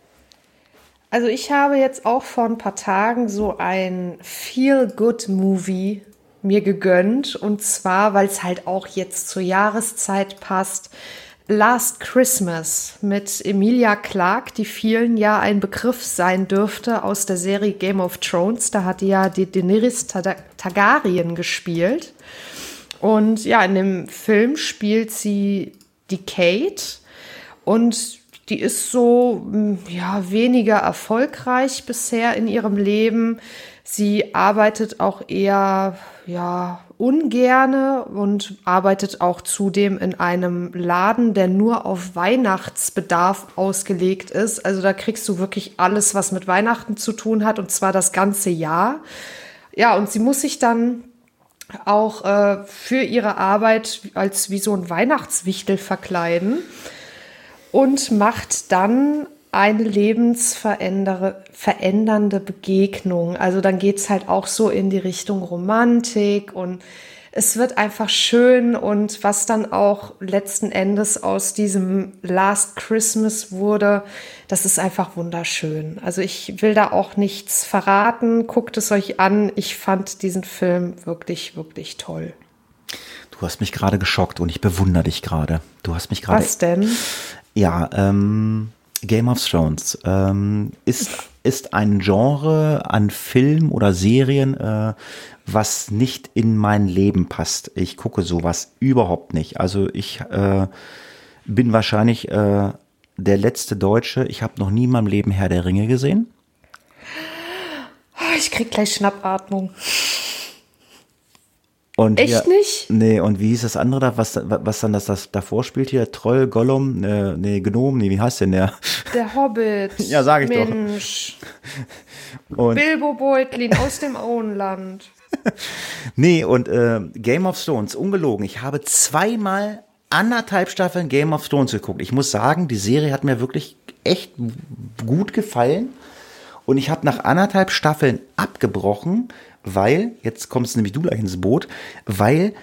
Speaker 1: Also ich habe jetzt auch vor ein paar Tagen so ein Feel-Good-Movie mir gegönnt. Und zwar, weil es halt auch jetzt zur Jahreszeit passt. Last Christmas mit Emilia Clarke, die vielen ja ein Begriff sein dürfte aus der Serie Game of Thrones. Da hat die ja die Daenerys Targaryen gespielt. Und ja, in dem Film spielt sie die Kate und die ist so hm, ja weniger erfolgreich bisher in ihrem Leben. Sie arbeitet auch eher ja ungerne und arbeitet auch zudem in einem Laden, der nur auf Weihnachtsbedarf ausgelegt ist. Also da kriegst du wirklich alles, was mit Weihnachten zu tun hat und zwar das ganze Jahr. Ja, und sie muss sich dann auch äh, für ihre Arbeit als wie so ein Weihnachtswichtel verkleiden und macht dann eine lebensverändernde Begegnung. Also dann geht es halt auch so in die Richtung Romantik und es wird einfach schön und was dann auch letzten Endes aus diesem Last Christmas wurde, das ist einfach wunderschön. Also ich will da auch nichts verraten. Guckt es euch an. Ich fand diesen Film wirklich, wirklich toll.
Speaker 2: Du hast mich gerade geschockt und ich bewundere dich gerade. Du hast mich gerade.
Speaker 1: Was denn?
Speaker 2: Ja, ähm, Game of Thrones ähm, ist, ist ein Genre an Film oder Serien, äh, was nicht in mein Leben passt. Ich gucke sowas überhaupt nicht. Also ich äh, bin wahrscheinlich äh, der letzte Deutsche. Ich habe noch nie in meinem Leben Herr der Ringe gesehen.
Speaker 1: Ich krieg gleich Schnappatmung.
Speaker 2: Und
Speaker 1: Echt
Speaker 2: hier,
Speaker 1: nicht?
Speaker 2: Nee, und wie hieß das andere da, was, was dann das, das davor spielt hier? Troll, Gollum, äh, nee, Gnom, nee, wie heißt denn der? (laughs)
Speaker 1: Der Hobbit.
Speaker 2: ja, sag ich
Speaker 1: Mensch.
Speaker 2: doch. (laughs) Und,
Speaker 1: Bilbo Beutlin aus dem Auenland. (laughs)
Speaker 2: nee, und äh, Game of Thrones, ungelogen. Ich habe zweimal anderthalb Staffeln Game of Thrones geguckt. Ich muss sagen, die Serie hat mir wirklich echt gut gefallen. Und ich habe nach anderthalb Staffeln abgebrochen, weil, jetzt kommst nämlich du gleich ins Boot, weil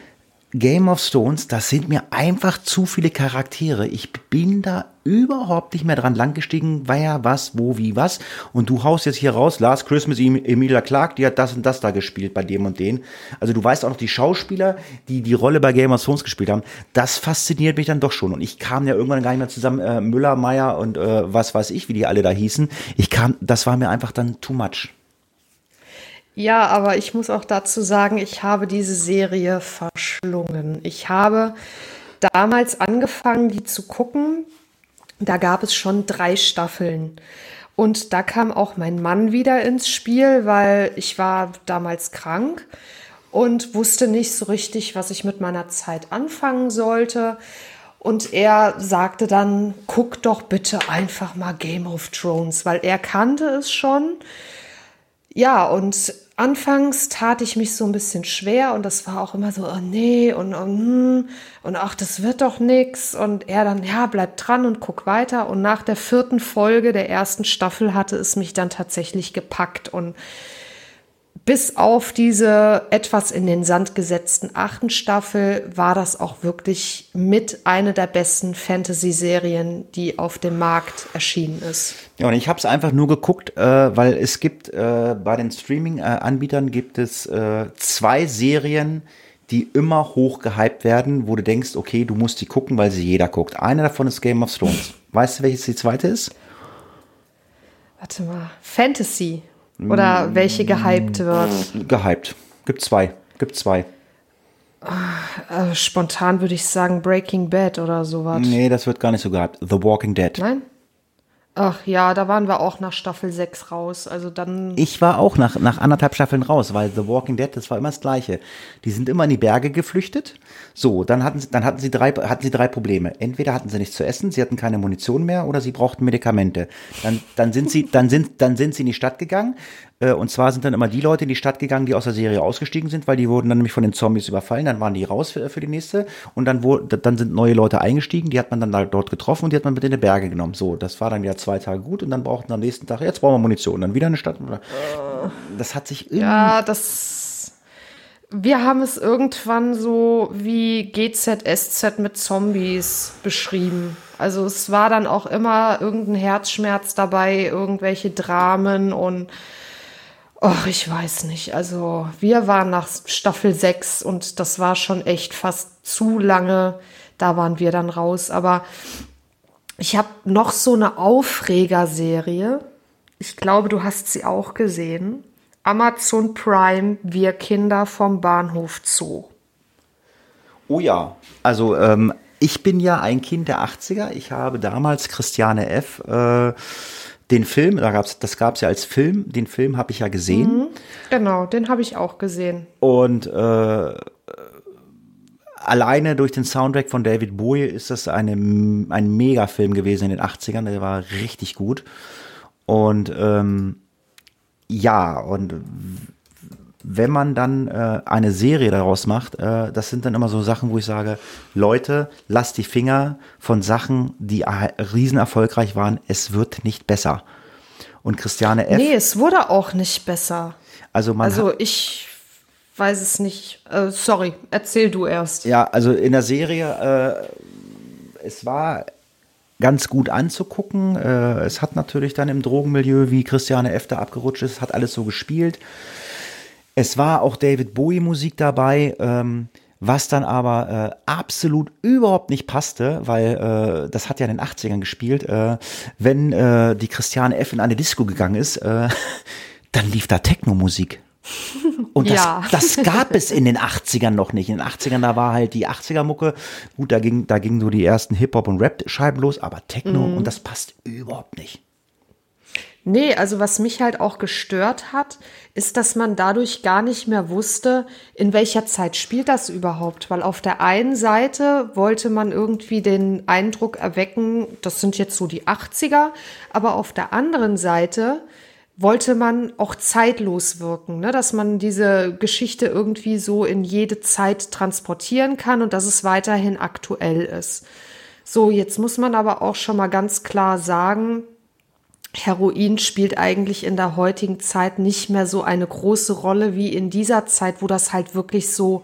Speaker 2: Game of Stones, das sind mir einfach zu viele Charaktere. Ich bin da überhaupt nicht mehr dran langgestiegen, wer, was, wo, wie, was. Und du haust jetzt hier raus, Last Christmas, Emilia Clark, die hat das und das da gespielt bei dem und den. Also du weißt auch noch, die Schauspieler, die die Rolle bei Game of Thrones gespielt haben, das fasziniert mich dann doch schon. Und ich kam ja irgendwann gar nicht mehr zusammen, äh, Müller, Meyer und äh, was weiß ich, wie die alle da hießen. Ich kam, das war mir einfach dann too much.
Speaker 1: Ja, aber ich muss auch dazu sagen, ich habe diese Serie verschlungen. Ich habe damals angefangen, die zu gucken. Da gab es schon drei Staffeln. Und da kam auch mein Mann wieder ins Spiel, weil ich war damals krank und wusste nicht so richtig, was ich mit meiner Zeit anfangen sollte. Und er sagte dann, guck doch bitte einfach mal Game of Thrones, weil er kannte es schon. Ja, und anfangs tat ich mich so ein bisschen schwer und das war auch immer so, oh nee, und, und, und ach, das wird doch nix. Und er dann, ja, bleib dran und guck weiter. Und nach der vierten Folge der ersten Staffel hatte es mich dann tatsächlich gepackt und bis auf diese etwas in den Sand gesetzten achten Staffel war das auch wirklich mit eine der besten Fantasy-Serien, die auf dem Markt erschienen ist.
Speaker 2: Ja, und ich habe es einfach nur geguckt, äh, weil es gibt äh, bei den Streaming-Anbietern gibt es äh, zwei Serien, die immer hoch gehypt werden, wo du denkst, okay, du musst die gucken, weil sie jeder guckt. Eine davon ist Game of Thrones. Weißt du, welches die zweite ist?
Speaker 1: Warte mal. Fantasy. Oder welche gehypt wird?
Speaker 2: Gehypt. Gibt zwei. Gibt zwei.
Speaker 1: Äh, spontan würde ich sagen Breaking Bad oder sowas.
Speaker 2: Nee, das wird gar nicht so gehypt. The Walking Dead.
Speaker 1: Nein? Ach ja, da waren wir auch nach Staffel 6 raus. Also dann.
Speaker 2: Ich war auch nach, nach anderthalb Staffeln raus, weil The Walking Dead, das war immer das Gleiche. Die sind immer in die Berge geflüchtet. So, dann hatten sie, dann hatten sie drei, hatten sie drei Probleme. Entweder hatten sie nichts zu essen, sie hatten keine Munition mehr oder sie brauchten Medikamente. Dann, dann sind sie, dann sind, dann sind sie in die Stadt gegangen. Äh, und zwar sind dann immer die Leute in die Stadt gegangen, die aus der Serie ausgestiegen sind, weil die wurden dann nämlich von den Zombies überfallen. Dann waren die raus für, für die nächste. Und dann, wurde, dann sind neue Leute eingestiegen, die hat man dann da dort getroffen und die hat man mit in die Berge genommen. So, das war dann wieder zwei Tage gut und dann brauchten am nächsten Tag, jetzt brauchen wir Munition. Dann wieder eine Stadt. Das hat sich irgendwie.
Speaker 1: Ja, das. Wir haben es irgendwann so wie GZSZ mit Zombies beschrieben. Also es war dann auch immer irgendein Herzschmerz dabei, irgendwelche Dramen und Och, ich weiß nicht. Also, wir waren nach Staffel 6 und das war schon echt fast zu lange. Da waren wir dann raus. Aber ich habe noch so eine Aufregerserie. Ich glaube, du hast sie auch gesehen. Amazon Prime, Wir Kinder vom Bahnhof Zoo.
Speaker 2: Oh ja. Also, ähm, ich bin ja ein Kind der 80er. Ich habe damals Christiane F. Äh, den Film, da gab's, das gab es ja als Film, den Film habe ich ja gesehen. Mhm,
Speaker 1: genau, den habe ich auch gesehen.
Speaker 2: Und äh, alleine durch den Soundtrack von David Bowie ist das eine, ein Megafilm gewesen in den 80ern, der war richtig gut. Und ähm, ja, und wenn man dann äh, eine Serie daraus macht, äh, das sind dann immer so Sachen, wo ich sage, Leute, lasst die Finger von Sachen, die riesen erfolgreich waren. Es wird nicht besser. Und Christiane F.
Speaker 1: Nee, es wurde auch nicht besser.
Speaker 2: Also, man
Speaker 1: also ich weiß es nicht. Äh, sorry, erzähl du erst.
Speaker 2: Ja, also in der Serie, äh, es war ganz gut anzugucken. Äh, es hat natürlich dann im Drogenmilieu, wie Christiane F. da abgerutscht ist, hat alles so gespielt. Es war auch David Bowie Musik dabei, ähm, was dann aber äh, absolut überhaupt nicht passte, weil äh, das hat ja in den 80ern gespielt. Äh, wenn äh, die Christiane F. in eine Disco gegangen ist, äh, (laughs) dann lief da Techno-Musik. Und das, ja. das gab es in den 80ern noch nicht. In den 80ern, da war halt die 80er-Mucke. Gut, da ging, da gingen so die ersten Hip-Hop- und Rap-Scheiben los, aber Techno, mhm. und das passt überhaupt nicht.
Speaker 1: Nee, also was mich halt auch gestört hat, ist, dass man dadurch gar nicht mehr wusste, in welcher Zeit spielt das überhaupt. Weil auf der einen Seite wollte man irgendwie den Eindruck erwecken, das sind jetzt so die 80er, aber auf der anderen Seite wollte man auch zeitlos wirken, ne? dass man diese Geschichte irgendwie so in jede Zeit transportieren kann und dass es weiterhin aktuell ist. So, jetzt muss man aber auch schon mal ganz klar sagen, Heroin spielt eigentlich in der heutigen Zeit nicht mehr so eine große Rolle wie in dieser Zeit, wo das halt wirklich so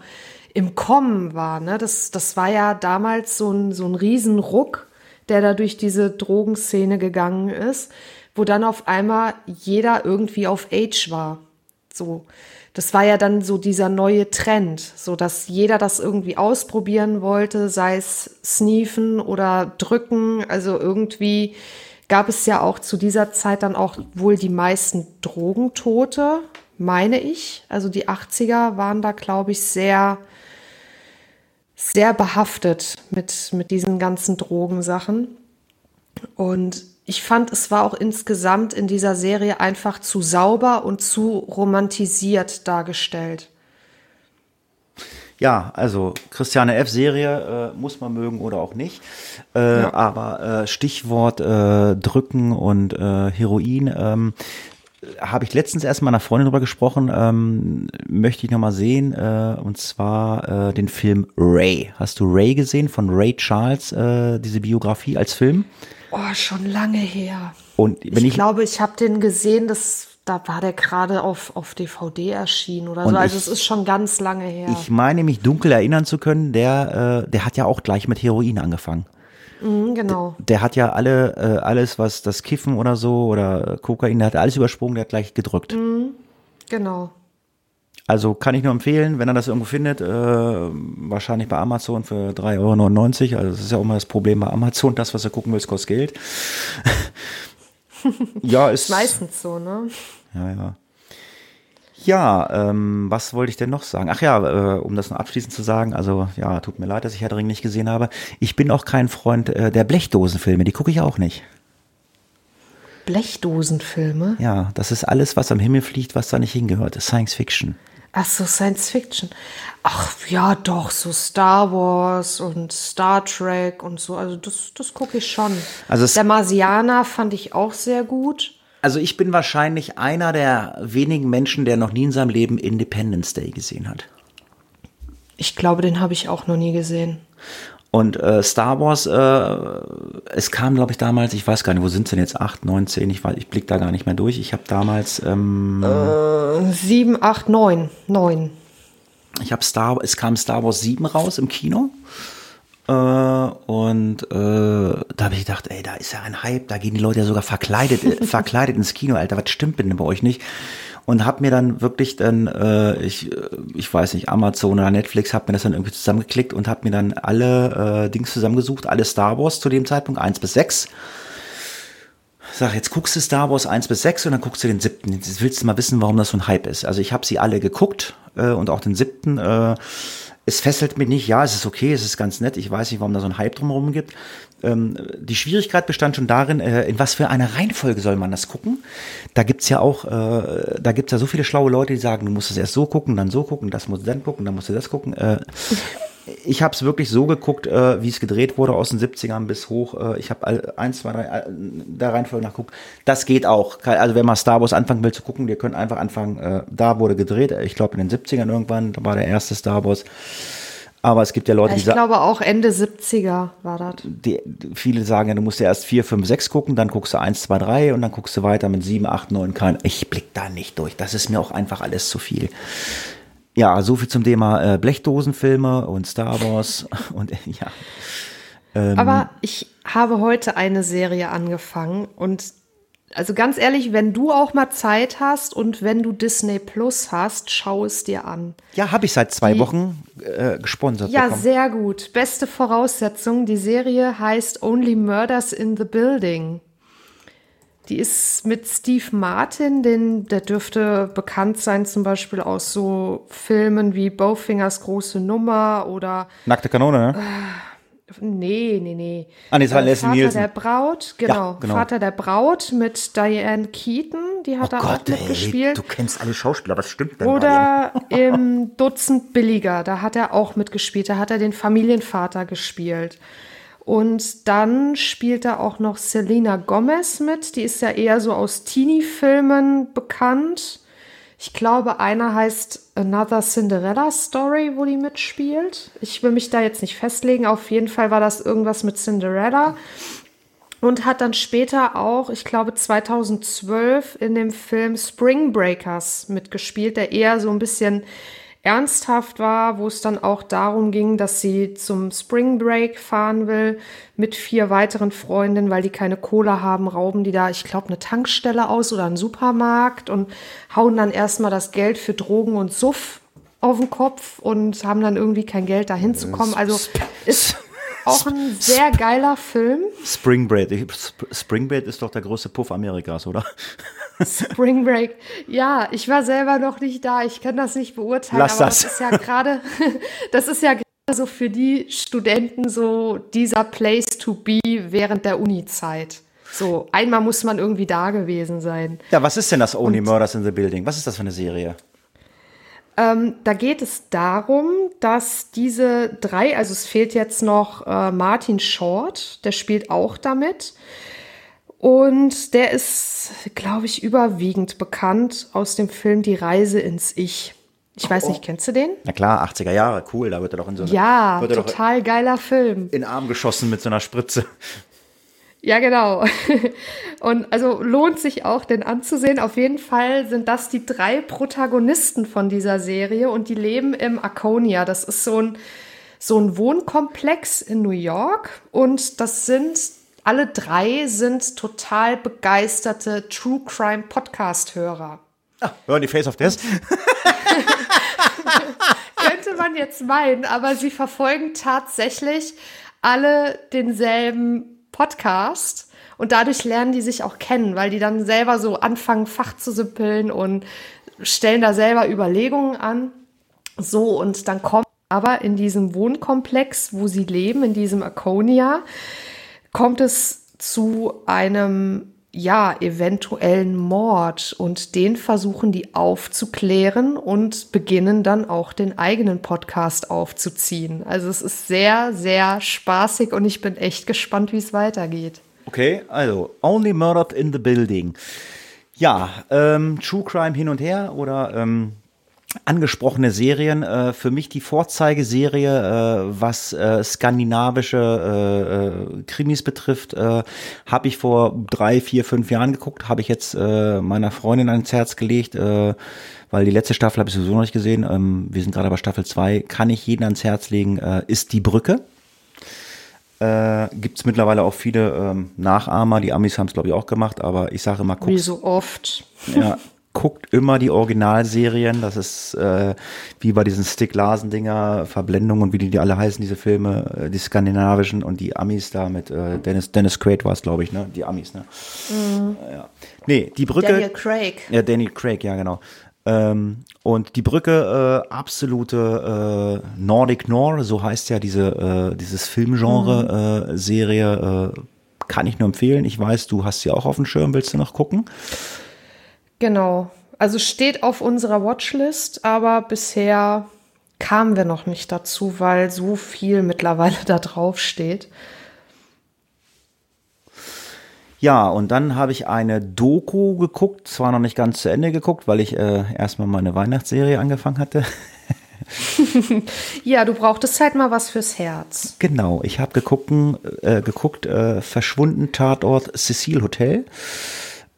Speaker 1: im Kommen war. Ne? Das, das war ja damals so ein, so ein Riesenruck, der da durch diese Drogenszene gegangen ist, wo dann auf einmal jeder irgendwie auf Age war. So. Das war ja dann so dieser neue Trend, so dass jeder das irgendwie ausprobieren wollte, sei es sneefen oder drücken, also irgendwie gab es ja auch zu dieser Zeit dann auch wohl die meisten Drogentote, meine ich. Also die 80er waren da, glaube ich, sehr, sehr behaftet mit, mit diesen ganzen Drogensachen. Und ich fand, es war auch insgesamt in dieser Serie einfach zu sauber und zu romantisiert dargestellt.
Speaker 2: Ja, also Christiane F. Serie äh, muss man mögen oder auch nicht. Äh, ja. Aber äh, Stichwort äh, Drücken und äh, Heroin. Ähm, habe ich letztens erst mal einer Freundin drüber gesprochen, ähm, möchte ich nochmal sehen, äh, und zwar äh, den Film Ray. Hast du Ray gesehen von Ray Charles, äh, diese Biografie als Film?
Speaker 1: Oh, schon lange her.
Speaker 2: Und wenn ich,
Speaker 1: ich glaube, ich habe den gesehen, das da war der gerade auf, auf DVD erschienen oder so. Also ich, es ist schon ganz lange her.
Speaker 2: Ich meine mich dunkel erinnern zu können, der, äh, der hat ja auch gleich mit Heroin angefangen.
Speaker 1: Mhm, genau.
Speaker 2: Der, der, hat ja alle, äh, alles, was das Kiffen oder so oder Kokain, der hat alles übersprungen, der hat gleich gedrückt.
Speaker 1: Mhm, genau.
Speaker 2: Also kann ich nur empfehlen, wenn er das irgendwo findet, äh, wahrscheinlich bei Amazon für 3,99 Euro. Also das ist ja auch immer das Problem bei Amazon, das, was du gucken willst, kostet Geld. (laughs) ja, (laughs) ist
Speaker 1: meistens so, ne?
Speaker 2: Ja, ja. Ja, ähm, was wollte ich denn noch sagen? Ach ja, äh, um das noch abschließend zu sagen, also ja, tut mir leid, dass ich Herr Ring nicht gesehen habe. Ich bin auch kein Freund äh, der Blechdosenfilme, die gucke ich auch nicht.
Speaker 1: Blechdosenfilme?
Speaker 2: Ja, das ist alles, was am Himmel fliegt, was da nicht hingehört. Science Fiction.
Speaker 1: Ach so, Science Fiction. Ach ja, doch, so Star Wars und Star Trek und so. Also das, das gucke ich schon. Also Der Marsianer fand ich auch sehr gut.
Speaker 2: Also ich bin wahrscheinlich einer der wenigen Menschen, der noch nie in seinem Leben Independence Day gesehen hat.
Speaker 1: Ich glaube, den habe ich auch noch nie gesehen.
Speaker 2: Und äh, Star Wars, äh, es kam, glaube ich, damals, ich weiß gar nicht, wo sind sie denn jetzt? Acht, neun, zehn, ich, ich blick da gar nicht mehr durch. Ich habe damals ähm,
Speaker 1: äh, sieben, acht, neun, neun.
Speaker 2: Ich habe Star, es kam Star Wars 7 raus im Kino. Äh, und äh, da habe ich gedacht, ey, da ist ja ein Hype, da gehen die Leute ja sogar verkleidet, äh, (laughs) verkleidet ins Kino, Alter, was stimmt denn bei euch nicht? Und habe mir dann wirklich dann, äh, ich, ich weiß nicht, Amazon oder Netflix, habe mir das dann irgendwie zusammengeklickt und habe mir dann alle äh, Dings zusammengesucht, alle Star Wars zu dem Zeitpunkt, eins bis sechs sag, jetzt guckst du Star Wars 1 bis 6 und dann guckst du den siebten. Jetzt willst du mal wissen, warum das so ein Hype ist. Also ich habe sie alle geguckt äh, und auch den siebten. Äh, es fesselt mich nicht, ja, es ist okay, es ist ganz nett, ich weiß nicht, warum da so ein Hype drumherum gibt. Ähm, die Schwierigkeit bestand schon darin, äh, in was für einer Reihenfolge soll man das gucken. Da gibt's ja auch, äh, da gibt's ja so viele schlaue Leute, die sagen, du musst es erst so gucken, dann so gucken, das musst du dann gucken, dann musst du das gucken. Äh, ich habe es wirklich so geguckt, äh, wie es gedreht wurde aus den 70ern bis hoch. Äh, ich habe eins, zwei, drei, äh, der Reihenfolge nachguckt. Das geht auch. Also wenn man Star Wars anfangen will zu gucken, ihr könnt einfach anfangen, äh, da wurde gedreht. Ich glaube in den 70ern irgendwann, da war der erste Star Wars. Aber es gibt ja Leute,
Speaker 1: die sagen. Ich glaube auch Ende 70er war das.
Speaker 2: Die, viele sagen ja, du musst ja erst 4, 5, 6 gucken, dann guckst du 1, 2, 3 und dann guckst du weiter mit 7, 8, 9, kein. Ich blick da nicht durch. Das ist mir auch einfach alles zu viel. Ja, so viel zum Thema äh, Blechdosenfilme und Star Wars (laughs) und ja.
Speaker 1: Ähm, Aber ich habe heute eine Serie angefangen und also ganz ehrlich, wenn du auch mal Zeit hast und wenn du Disney Plus hast, schau es dir an.
Speaker 2: Ja, habe ich seit zwei die, Wochen äh, gesponsert.
Speaker 1: Ja, bekommen. sehr gut. Beste Voraussetzung. Die Serie heißt Only Murders in the Building. Die ist mit Steve Martin, den, der dürfte bekannt sein, zum Beispiel aus so Filmen wie Bowfingers große Nummer oder.
Speaker 2: Nackte Kanone, ne?
Speaker 1: Äh, nee, nee, nee.
Speaker 2: Ah, nee, das war äh, Leslie
Speaker 1: Vater
Speaker 2: Nielsen.
Speaker 1: der Braut, genau, ja, genau, Vater der Braut mit Diane Keaton, die hat oh da Gott, auch mitgespielt. Ey,
Speaker 2: du kennst alle Schauspieler, was stimmt denn
Speaker 1: Oder (laughs) im Dutzend Billiger, da hat er auch mitgespielt, da hat er den Familienvater gespielt. Und dann spielt da auch noch Selena Gomez mit. Die ist ja eher so aus Teenie-Filmen bekannt. Ich glaube, einer heißt Another Cinderella Story, wo die mitspielt. Ich will mich da jetzt nicht festlegen. Auf jeden Fall war das irgendwas mit Cinderella. Und hat dann später auch, ich glaube 2012, in dem Film Spring Breakers mitgespielt, der eher so ein bisschen ernsthaft war, wo es dann auch darum ging, dass sie zum Spring Break fahren will mit vier weiteren Freundinnen, weil die keine Cola haben, rauben die da, ich glaube, eine Tankstelle aus oder einen Supermarkt und hauen dann erstmal das Geld für Drogen und Suff auf den Kopf und haben dann irgendwie kein Geld da hinzukommen. Also ist auch ein sehr geiler Film.
Speaker 2: Spring Break. Spring Break ist doch der größte Puff Amerikas, oder?
Speaker 1: Spring Break. Ja, ich war selber noch nicht da. Ich kann das nicht beurteilen.
Speaker 2: Lass
Speaker 1: aber
Speaker 2: das.
Speaker 1: das ist ja gerade, (laughs) das ist ja gerade so für die Studenten so dieser Place to be während der Uni-Zeit. So, einmal muss man irgendwie da gewesen sein.
Speaker 2: Ja, was ist denn das Only Und, Murders in the Building? Was ist das für eine Serie?
Speaker 1: Ähm, da geht es darum, dass diese drei, also es fehlt jetzt noch äh, Martin Short, der spielt auch damit. Und der ist, glaube ich, überwiegend bekannt aus dem Film Die Reise ins Ich. Ich weiß oh. nicht, kennst du den?
Speaker 2: Na klar, 80er Jahre, cool, da wird er doch in so
Speaker 1: eine, Ja, total geiler Film.
Speaker 2: In den Arm geschossen mit so einer Spritze.
Speaker 1: Ja, genau. (laughs) Und also lohnt sich auch, den anzusehen. Auf jeden Fall sind das die drei Protagonisten von dieser Serie und die leben im Arconia. Das ist so ein, so ein Wohnkomplex in New York und das sind alle drei sind total begeisterte True Crime Podcast-Hörer.
Speaker 2: Ah, hören die Face of Death? (laughs)
Speaker 1: Könnte man jetzt meinen, aber sie verfolgen tatsächlich alle denselben Podcast und dadurch lernen die sich auch kennen, weil die dann selber so anfangen, Fach zu simpeln und stellen da selber Überlegungen an. So, und dann kommt aber in diesem Wohnkomplex, wo sie leben, in diesem Akonia, kommt es zu einem ja, eventuellen Mord und den versuchen die aufzuklären und beginnen dann auch den eigenen Podcast aufzuziehen. Also es ist sehr, sehr spaßig und ich bin echt gespannt, wie es weitergeht.
Speaker 2: Okay, also Only Murdered in the Building. Ja, ähm, True Crime hin und her oder ähm, angesprochene Serien. Äh, für mich die Vorzeigeserie, äh, was äh, skandinavische äh, äh, Krimis betrifft, äh, habe ich vor drei, vier, fünf Jahren geguckt. Habe ich jetzt äh, meiner Freundin ans Herz gelegt, äh, weil die letzte Staffel habe ich sowieso noch nicht gesehen. Ähm, wir sind gerade bei Staffel zwei. Kann ich jeden ans Herz legen, äh, ist die Brücke. Äh, Gibt es mittlerweile auch viele ähm, Nachahmer. Die Amis haben es, glaube ich, auch gemacht. Aber ich sage immer,
Speaker 1: guck. Wie so oft.
Speaker 2: Ja, (laughs) guckt immer die Originalserien. Das ist äh, wie bei diesen Stick Larsen-Dinger, Verblendung und wie die, die alle heißen, diese Filme, äh, die skandinavischen und die Amis da mit äh, Dennis, Dennis Quaid war es, glaube ich, ne? Die Amis, ne? Mhm. Ja. Nee, die Brücke.
Speaker 1: Daniel Craig.
Speaker 2: Ja, Daniel Craig, ja, genau. Ähm, und die Brücke, äh, absolute äh, Nordic Noir, so heißt ja diese, äh, dieses Filmgenre-Serie, mhm. äh, kann ich nur empfehlen. Ich weiß, du hast sie auch auf dem Schirm, willst du noch gucken?
Speaker 1: Genau. Also steht auf unserer Watchlist, aber bisher kamen wir noch nicht dazu, weil so viel mittlerweile (laughs) da drauf steht.
Speaker 2: Ja, und dann habe ich eine Doku geguckt, zwar noch nicht ganz zu Ende geguckt, weil ich äh, erstmal meine Weihnachtsserie angefangen hatte. (laughs)
Speaker 1: ja, du brauchtest halt mal was fürs Herz.
Speaker 2: Genau, ich habe geguckt, äh, geguckt äh, Verschwunden Tatort Cecil Hotel.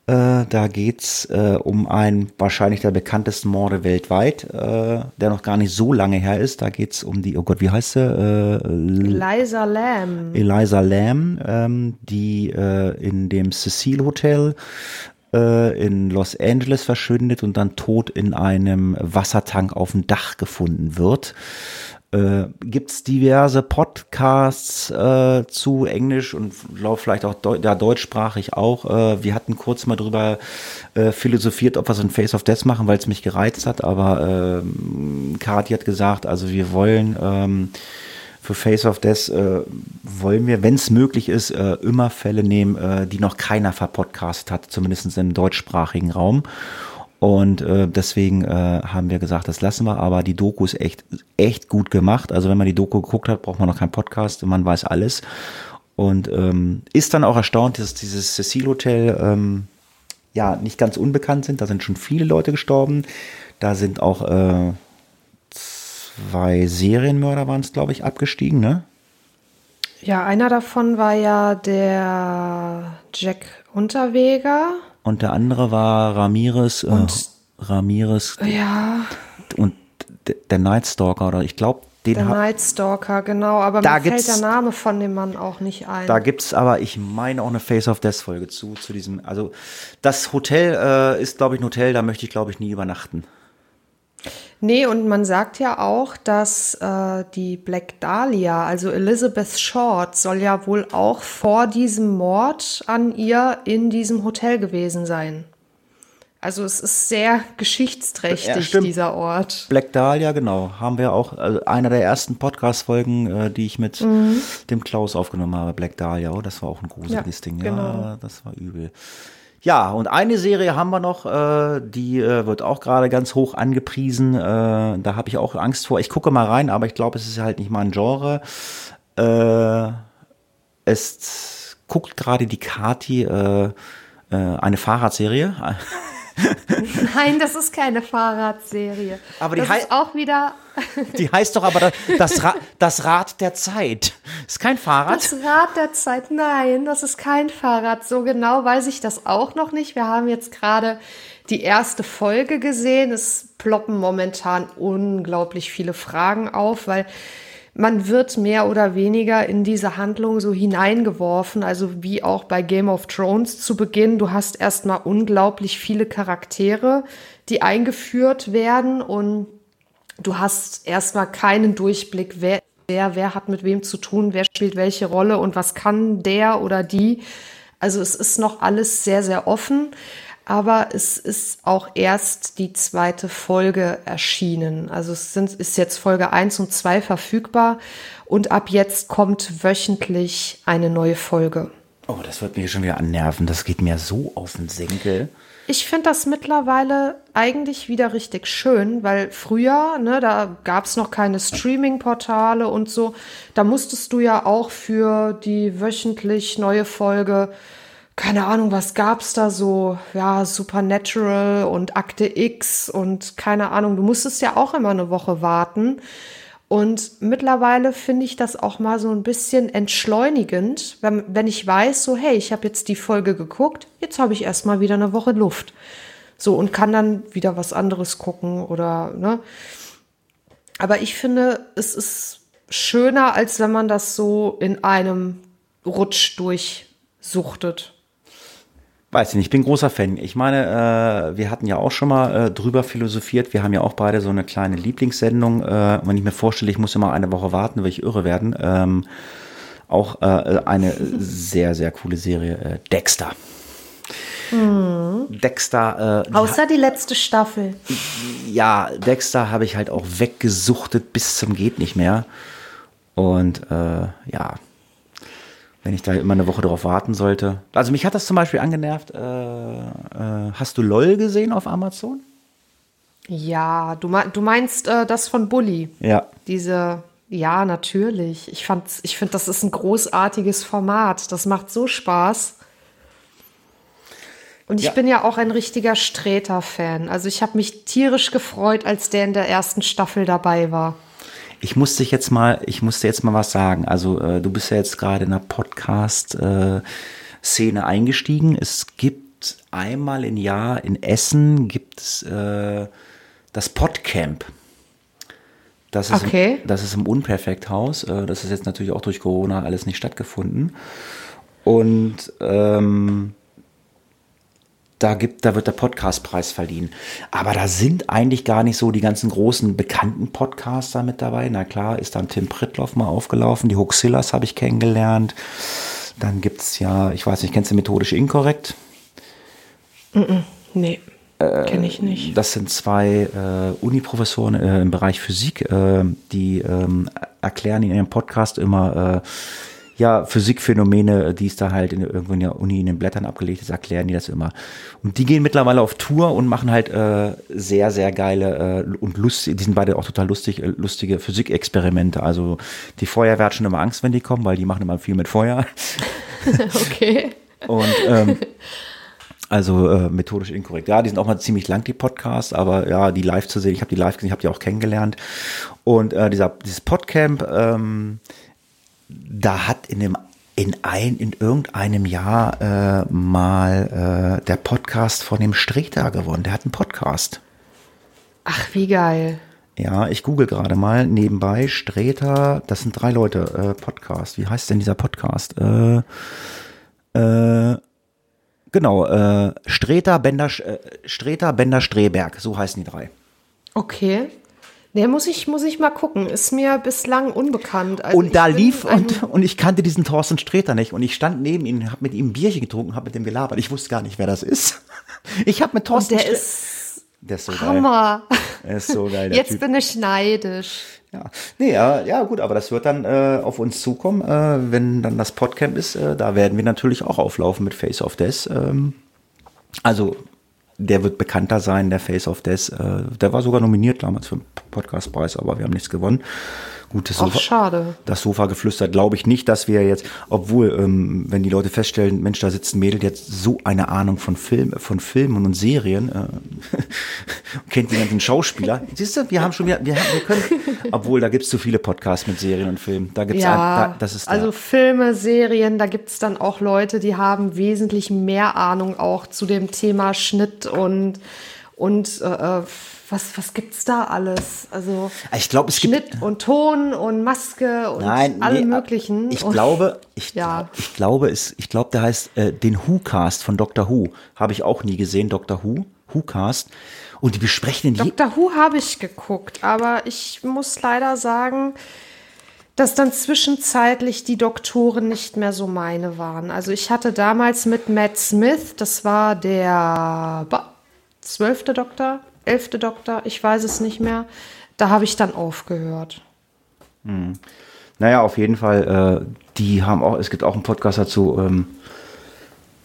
Speaker 2: Äh, da geht's äh, um einen wahrscheinlich der bekanntesten Morde weltweit, äh, der noch gar nicht so lange her ist. Da geht's um die, oh Gott, wie heißt sie? Äh,
Speaker 1: Eliza Lamb.
Speaker 2: Eliza Lamb, ähm, die äh, in dem Cecil Hotel äh, in Los Angeles verschwindet und dann tot in einem Wassertank auf dem Dach gefunden wird äh, gibt diverse Podcasts äh, zu Englisch und glaub, vielleicht auch Deu ja, deutschsprachig auch. Äh, wir hatten kurz mal drüber äh, philosophiert, ob wir so ein Face of Death machen, weil es mich gereizt hat, aber äh, Kati hat gesagt, also wir wollen ähm, für Face of Death äh, wollen wir, wenn es möglich ist, äh, immer Fälle nehmen, äh, die noch keiner verpodcastet hat, zumindest im deutschsprachigen Raum. Und äh, deswegen äh, haben wir gesagt, das lassen wir. Aber die Doku ist echt, echt gut gemacht. Also wenn man die Doku geguckt hat, braucht man noch keinen Podcast. Man weiß alles. Und ähm, ist dann auch erstaunt, dass dieses Cecil Hotel ähm, ja nicht ganz unbekannt sind. Da sind schon viele Leute gestorben. Da sind auch äh, zwei Serienmörder waren es, glaube ich, abgestiegen, ne?
Speaker 1: Ja, einer davon war ja der Jack Unterweger.
Speaker 2: Und der andere war Ramirez. Äh,
Speaker 1: und,
Speaker 2: äh, Ramirez.
Speaker 1: Ja.
Speaker 2: Und der Night Stalker, oder ich glaube, den
Speaker 1: Der Night Stalker, genau. Aber
Speaker 2: da
Speaker 1: mir fällt der Name von dem Mann auch nicht ein.
Speaker 2: Da gibt es aber, ich meine, auch eine Face of Death Folge zu, zu diesem. Also, das Hotel äh, ist, glaube ich, ein Hotel, da möchte ich, glaube ich, nie übernachten.
Speaker 1: Nee, und man sagt ja auch, dass äh, die Black Dahlia, also Elizabeth Short, soll ja wohl auch vor diesem Mord an ihr in diesem Hotel gewesen sein. Also es ist sehr geschichtsträchtig, ja, dieser Ort.
Speaker 2: Black Dahlia, genau. Haben wir auch, also einer der ersten Podcast-Folgen, äh, die ich mit mhm. dem Klaus aufgenommen habe, Black Dahlia. Oh, das war auch ein gruseliges ja, Ding. Ja, genau. das war übel. Ja, und eine Serie haben wir noch, äh, die äh, wird auch gerade ganz hoch angepriesen. Äh, da habe ich auch Angst vor. Ich gucke mal rein, aber ich glaube, es ist halt nicht mein Genre. Äh, es guckt gerade die Kati äh, äh, eine Fahrradserie.
Speaker 1: Nein, das ist keine Fahrradserie.
Speaker 2: Aber die
Speaker 1: das ist auch wieder. (laughs)
Speaker 2: die heißt doch aber das, Ra das Rad der Zeit. Ist kein Fahrrad?
Speaker 1: Das Rad der Zeit, nein, das ist kein Fahrrad. So genau weiß ich das auch noch nicht. Wir haben jetzt gerade die erste Folge gesehen. Es ploppen momentan unglaublich viele Fragen auf, weil man wird mehr oder weniger in diese Handlung so hineingeworfen, also wie auch bei Game of Thrones zu Beginn. Du hast erstmal unglaublich viele Charaktere, die eingeführt werden und du hast erstmal keinen Durchblick, wer, wer, wer hat mit wem zu tun, wer spielt welche Rolle und was kann der oder die. Also es ist noch alles sehr, sehr offen aber es ist auch erst die zweite Folge erschienen. Also es sind, ist jetzt Folge 1 und 2 verfügbar und ab jetzt kommt wöchentlich eine neue Folge.
Speaker 2: Oh, das wird mir schon wieder annerven. Das geht mir so auf den Senkel.
Speaker 1: Ich finde das mittlerweile eigentlich wieder richtig schön, weil früher, ne, da gab es noch keine Streaming-Portale und so. Da musstest du ja auch für die wöchentlich neue Folge keine Ahnung, was gab's da so? Ja, Supernatural und Akte X und keine Ahnung. Du musstest ja auch immer eine Woche warten. Und mittlerweile finde ich das auch mal so ein bisschen entschleunigend, wenn, wenn ich weiß, so, hey, ich habe jetzt die Folge geguckt, jetzt habe ich erstmal wieder eine Woche Luft. So, und kann dann wieder was anderes gucken oder, ne? Aber ich finde, es ist schöner, als wenn man das so in einem Rutsch durchsuchtet.
Speaker 2: Weiß ich nicht, ich bin großer Fan. Ich meine, äh, wir hatten ja auch schon mal äh, drüber philosophiert. Wir haben ja auch beide so eine kleine Lieblingssendung. Äh, wenn ich mir vorstelle, ich muss immer eine Woche warten, will ich irre werden. Ähm, auch äh, eine (laughs) sehr, sehr coole Serie, äh, Dexter.
Speaker 1: Mhm.
Speaker 2: Dexter. Äh,
Speaker 1: Außer die letzte Staffel.
Speaker 2: ja, Dexter habe ich halt auch weggesuchtet bis zum geht nicht mehr. Und äh, ja, wenn ich da immer eine Woche drauf warten sollte. Also mich hat das zum Beispiel angenervt. Äh, äh, hast du LOL gesehen auf Amazon?
Speaker 1: Ja, du, du meinst äh, das von Bully.
Speaker 2: Ja.
Speaker 1: Diese, ja, natürlich. Ich, fand's- ich finde, das ist ein großartiges Format. Das macht so Spaß. Und ich
Speaker 2: Ja.
Speaker 1: bin ja auch ein richtiger Sträter-Fan. Also ich habe mich tierisch gefreut, als der in der ersten Staffel dabei war.
Speaker 2: Ich muss dich jetzt mal, ich muss dir jetzt mal was sagen. Also äh, du bist ja jetzt gerade in der Podcast-Szene eingestiegen. Es gibt einmal im Jahr in Essen gibt es äh, das Podcamp. Das ist,
Speaker 1: Okay.
Speaker 2: im, das ist im Unperfekthaus. Äh, das ist jetzt natürlich auch durch Corona alles nicht stattgefunden. Und ähm, da gibt, da wird der Podcastpreis verliehen. Aber da sind eigentlich gar nicht so die ganzen großen bekannten Podcaster mit dabei. Na klar, ist dann Tim Pritloff mal aufgelaufen. Die Hoaxillas habe ich kennengelernt. Dann gibt's ja, ich weiß nicht, kennst du methodisch inkorrekt?
Speaker 1: Nee, kenne ich nicht.
Speaker 2: Das sind zwei äh, Uniprofessoren äh, im Bereich Physik, äh, die ähm, erklären in ihrem Podcast immer äh, ja Physikphänomene, die es da halt in, irgendwo in der Uni in den Blättern abgelegt ist, erklären die das immer. Und die gehen mittlerweile auf Tour und machen halt äh, sehr, sehr geile äh, und lustig, die sind beide auch total lustig, äh, lustige Physikexperimente. Also die Feuerwehr hat schon immer Angst, wenn die kommen, weil die machen immer viel mit Feuer. (laughs)
Speaker 1: Okay.
Speaker 2: Und ähm, (laughs) also äh, methodisch inkorrekt. Ja, die sind auch mal ziemlich lang, die Podcasts, aber ja, die live zu sehen, ich habe die live gesehen, ich habe die auch kennengelernt. Und äh, dieser, dieses Podcamp, ähm, da hat in dem in ein, in irgendeinem Jahr äh, mal äh, der Podcast von dem Streter gewonnen. Der hat einen Podcast.
Speaker 1: Ach, wie geil.
Speaker 2: Ja, ich google gerade mal nebenbei Streter, das sind drei Leute, äh, Podcast. Wie heißt denn dieser Podcast? Äh, äh, genau, äh, Streter, Bender, äh, Streter, Bender, Streberg, so heißen die drei.
Speaker 1: Okay. Der muss ich, muss ich mal gucken. Ist mir bislang unbekannt. Also
Speaker 2: und da lief, und, und ich kannte diesen Thorsten Streter nicht. Und ich stand neben ihm, habe mit ihm ein Bierchen getrunken, habe mit dem gelabert. Ich wusste gar nicht, wer das ist. (laughs) Ich habe mit
Speaker 1: und
Speaker 2: Thorsten
Speaker 1: der
Speaker 2: Stre-
Speaker 1: ist
Speaker 2: der ist so geil.
Speaker 1: Hammer.
Speaker 2: Er ist so geil, der
Speaker 1: Jetzt
Speaker 2: Typ.
Speaker 1: bin ich neidisch.
Speaker 2: Ja, nee, ja, ja, gut, aber das wird dann äh, auf uns zukommen, äh, wenn dann das Podcamp ist. Äh, da werden wir natürlich auch auflaufen mit Face of Death. Ähm, also, der wird bekannter sein, der Face of Death. Äh, der war sogar nominiert damals für den Podcastpreis, aber wir haben nichts gewonnen. Gutes
Speaker 1: Auch schade.
Speaker 2: das Sofa geflüstert, glaube ich nicht, dass wir jetzt, obwohl, ähm, wenn die Leute feststellen, Mensch, da sitzt ein Mädel, die hat so eine Ahnung von Film, von Filmen und Serien, äh, (laughs) kennt die ganzen Schauspieler. Siehst du, wir haben schon wieder, wir, haben, wir können, obwohl, da gibt es zu viele Podcasts mit Serien und Filmen. Da gibt's
Speaker 1: Ja,
Speaker 2: ein, da, das ist
Speaker 1: also Filme, Serien, da gibt es dann auch Leute, die haben wesentlich mehr Ahnung auch zu dem Thema Schnitt und, und äh, was, was gibt's da alles? Also
Speaker 2: ich glaube, es gibt,
Speaker 1: Schnitt und Ton und Maske und
Speaker 2: Nein,
Speaker 1: alle
Speaker 2: nee,
Speaker 1: möglichen.
Speaker 2: Ich
Speaker 1: Und-
Speaker 2: glaube, ich,
Speaker 1: Ja.
Speaker 2: ich glaube, es, ich glaube, der heißt äh, den Who-Cast von Doctor Who. Habe ich auch nie gesehen, Doctor Who, Who-Cast. Und die besprechen den
Speaker 1: Doctor Who habe ich geguckt, aber ich muss leider sagen, dass dann zwischenzeitlich die Doktoren nicht mehr so meine waren. Also ich hatte damals mit Matt Smith, das war der zwölfte Doktor, elfte Doktor, ich weiß es nicht mehr, da habe ich dann aufgehört.
Speaker 2: Naja, auf jeden Fall, äh, die haben auch, es gibt auch einen Podcast dazu, ähm,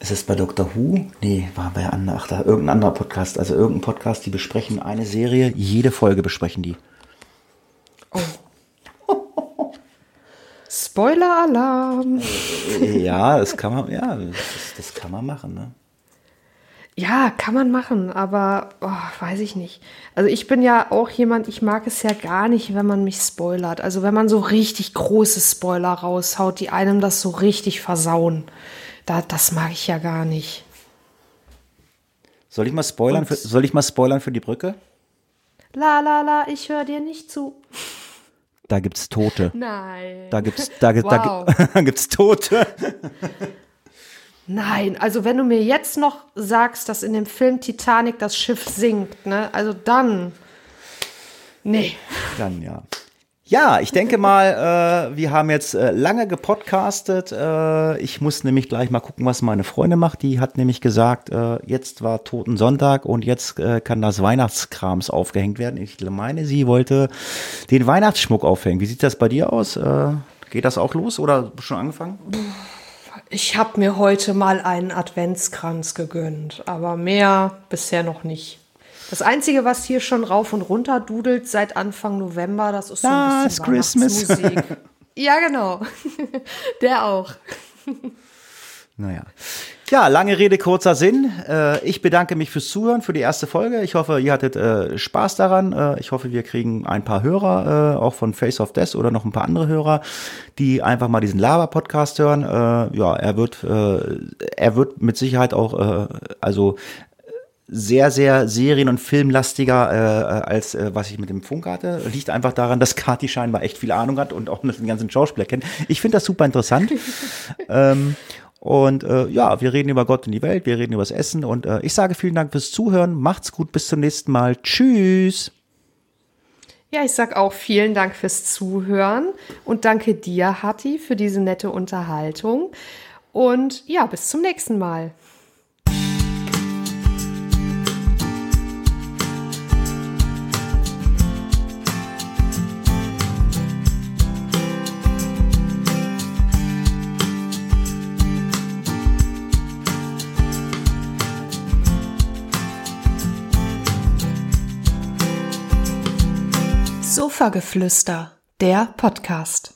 Speaker 2: ist es bei Doctor Who? Nee, war bei ander- ach, da, irgendein anderer Podcast, also irgendein Podcast, die besprechen eine Serie, jede Folge besprechen die.
Speaker 1: Spoiler-Alarm!
Speaker 2: ja, das kann man, ja, das, das kann man machen, ne?
Speaker 1: Ja, kann man machen, aber oh, weiß ich nicht. Also ich bin ja auch jemand, ich mag es ja gar nicht, wenn man mich spoilert. Also wenn man so richtig große Spoiler raushaut, die einem das so richtig versauen. Da, das mag ich ja gar nicht.
Speaker 2: Soll ich mal spoilern, für, soll ich mal spoilern für die Brücke?
Speaker 1: La la la, ich höre dir nicht zu.
Speaker 2: Da gibt's Tote.
Speaker 1: Nein.
Speaker 2: Da gibt's, da, gibt-
Speaker 1: Wow.
Speaker 2: da, (laughs) da gibt's Tote. (laughs)
Speaker 1: Nein, also wenn du mir jetzt noch sagst, dass in dem Film Titanic das Schiff sinkt, ne, also dann. Nee.
Speaker 2: Dann ja. Ja, ich denke mal, äh, wir haben jetzt äh, lange gepodcastet. Äh, ich muss nämlich gleich mal gucken, was meine Freundin macht. Die hat nämlich gesagt, äh, jetzt war Toten Sonntag und jetzt äh, kann das Weihnachtskrams aufgehängt werden. Ich meine, sie wollte den Weihnachtsschmuck aufhängen. Wie sieht das bei dir aus? Äh, geht das auch los oder schon angefangen?
Speaker 1: Ich habe mir heute mal einen Adventskranz gegönnt, aber mehr bisher noch nicht. Das Einzige, was hier schon rauf und runter dudelt seit Anfang November, das ist so ein bisschen
Speaker 2: Christmas. (laughs)
Speaker 1: Ja, genau. (laughs) Der auch.
Speaker 2: Naja. Ja, lange Rede, kurzer Sinn. Äh, ich bedanke mich fürs Zuhören, für die erste Folge. Ich hoffe, ihr hattet äh, Spaß daran. Äh, ich hoffe, wir kriegen ein paar Hörer, auch von Face of Death oder noch ein paar andere Hörer, die einfach mal diesen Lava-Podcast hören. Ja, er wird, er wird mit Sicherheit auch, also sehr, sehr serien- und filmlastiger, äh, als äh, was ich mit dem Funk hatte. Liegt einfach daran, dass Kati scheinbar echt viel Ahnung hat und auch den ganzen Schauspieler kennt. Ich finde das super interessant. (laughs) ähm, und äh, ja, wir reden über Gott und die Welt, wir reden über das Essen und äh, ich sage vielen Dank fürs Zuhören. Macht's gut, bis zum nächsten Mal. Tschüss.
Speaker 1: Ja, ich sag auch vielen Dank fürs Zuhören und danke dir, Hatti, für diese nette Unterhaltung. Und ja, bis zum nächsten Mal. Sofageflüster, der Podcast.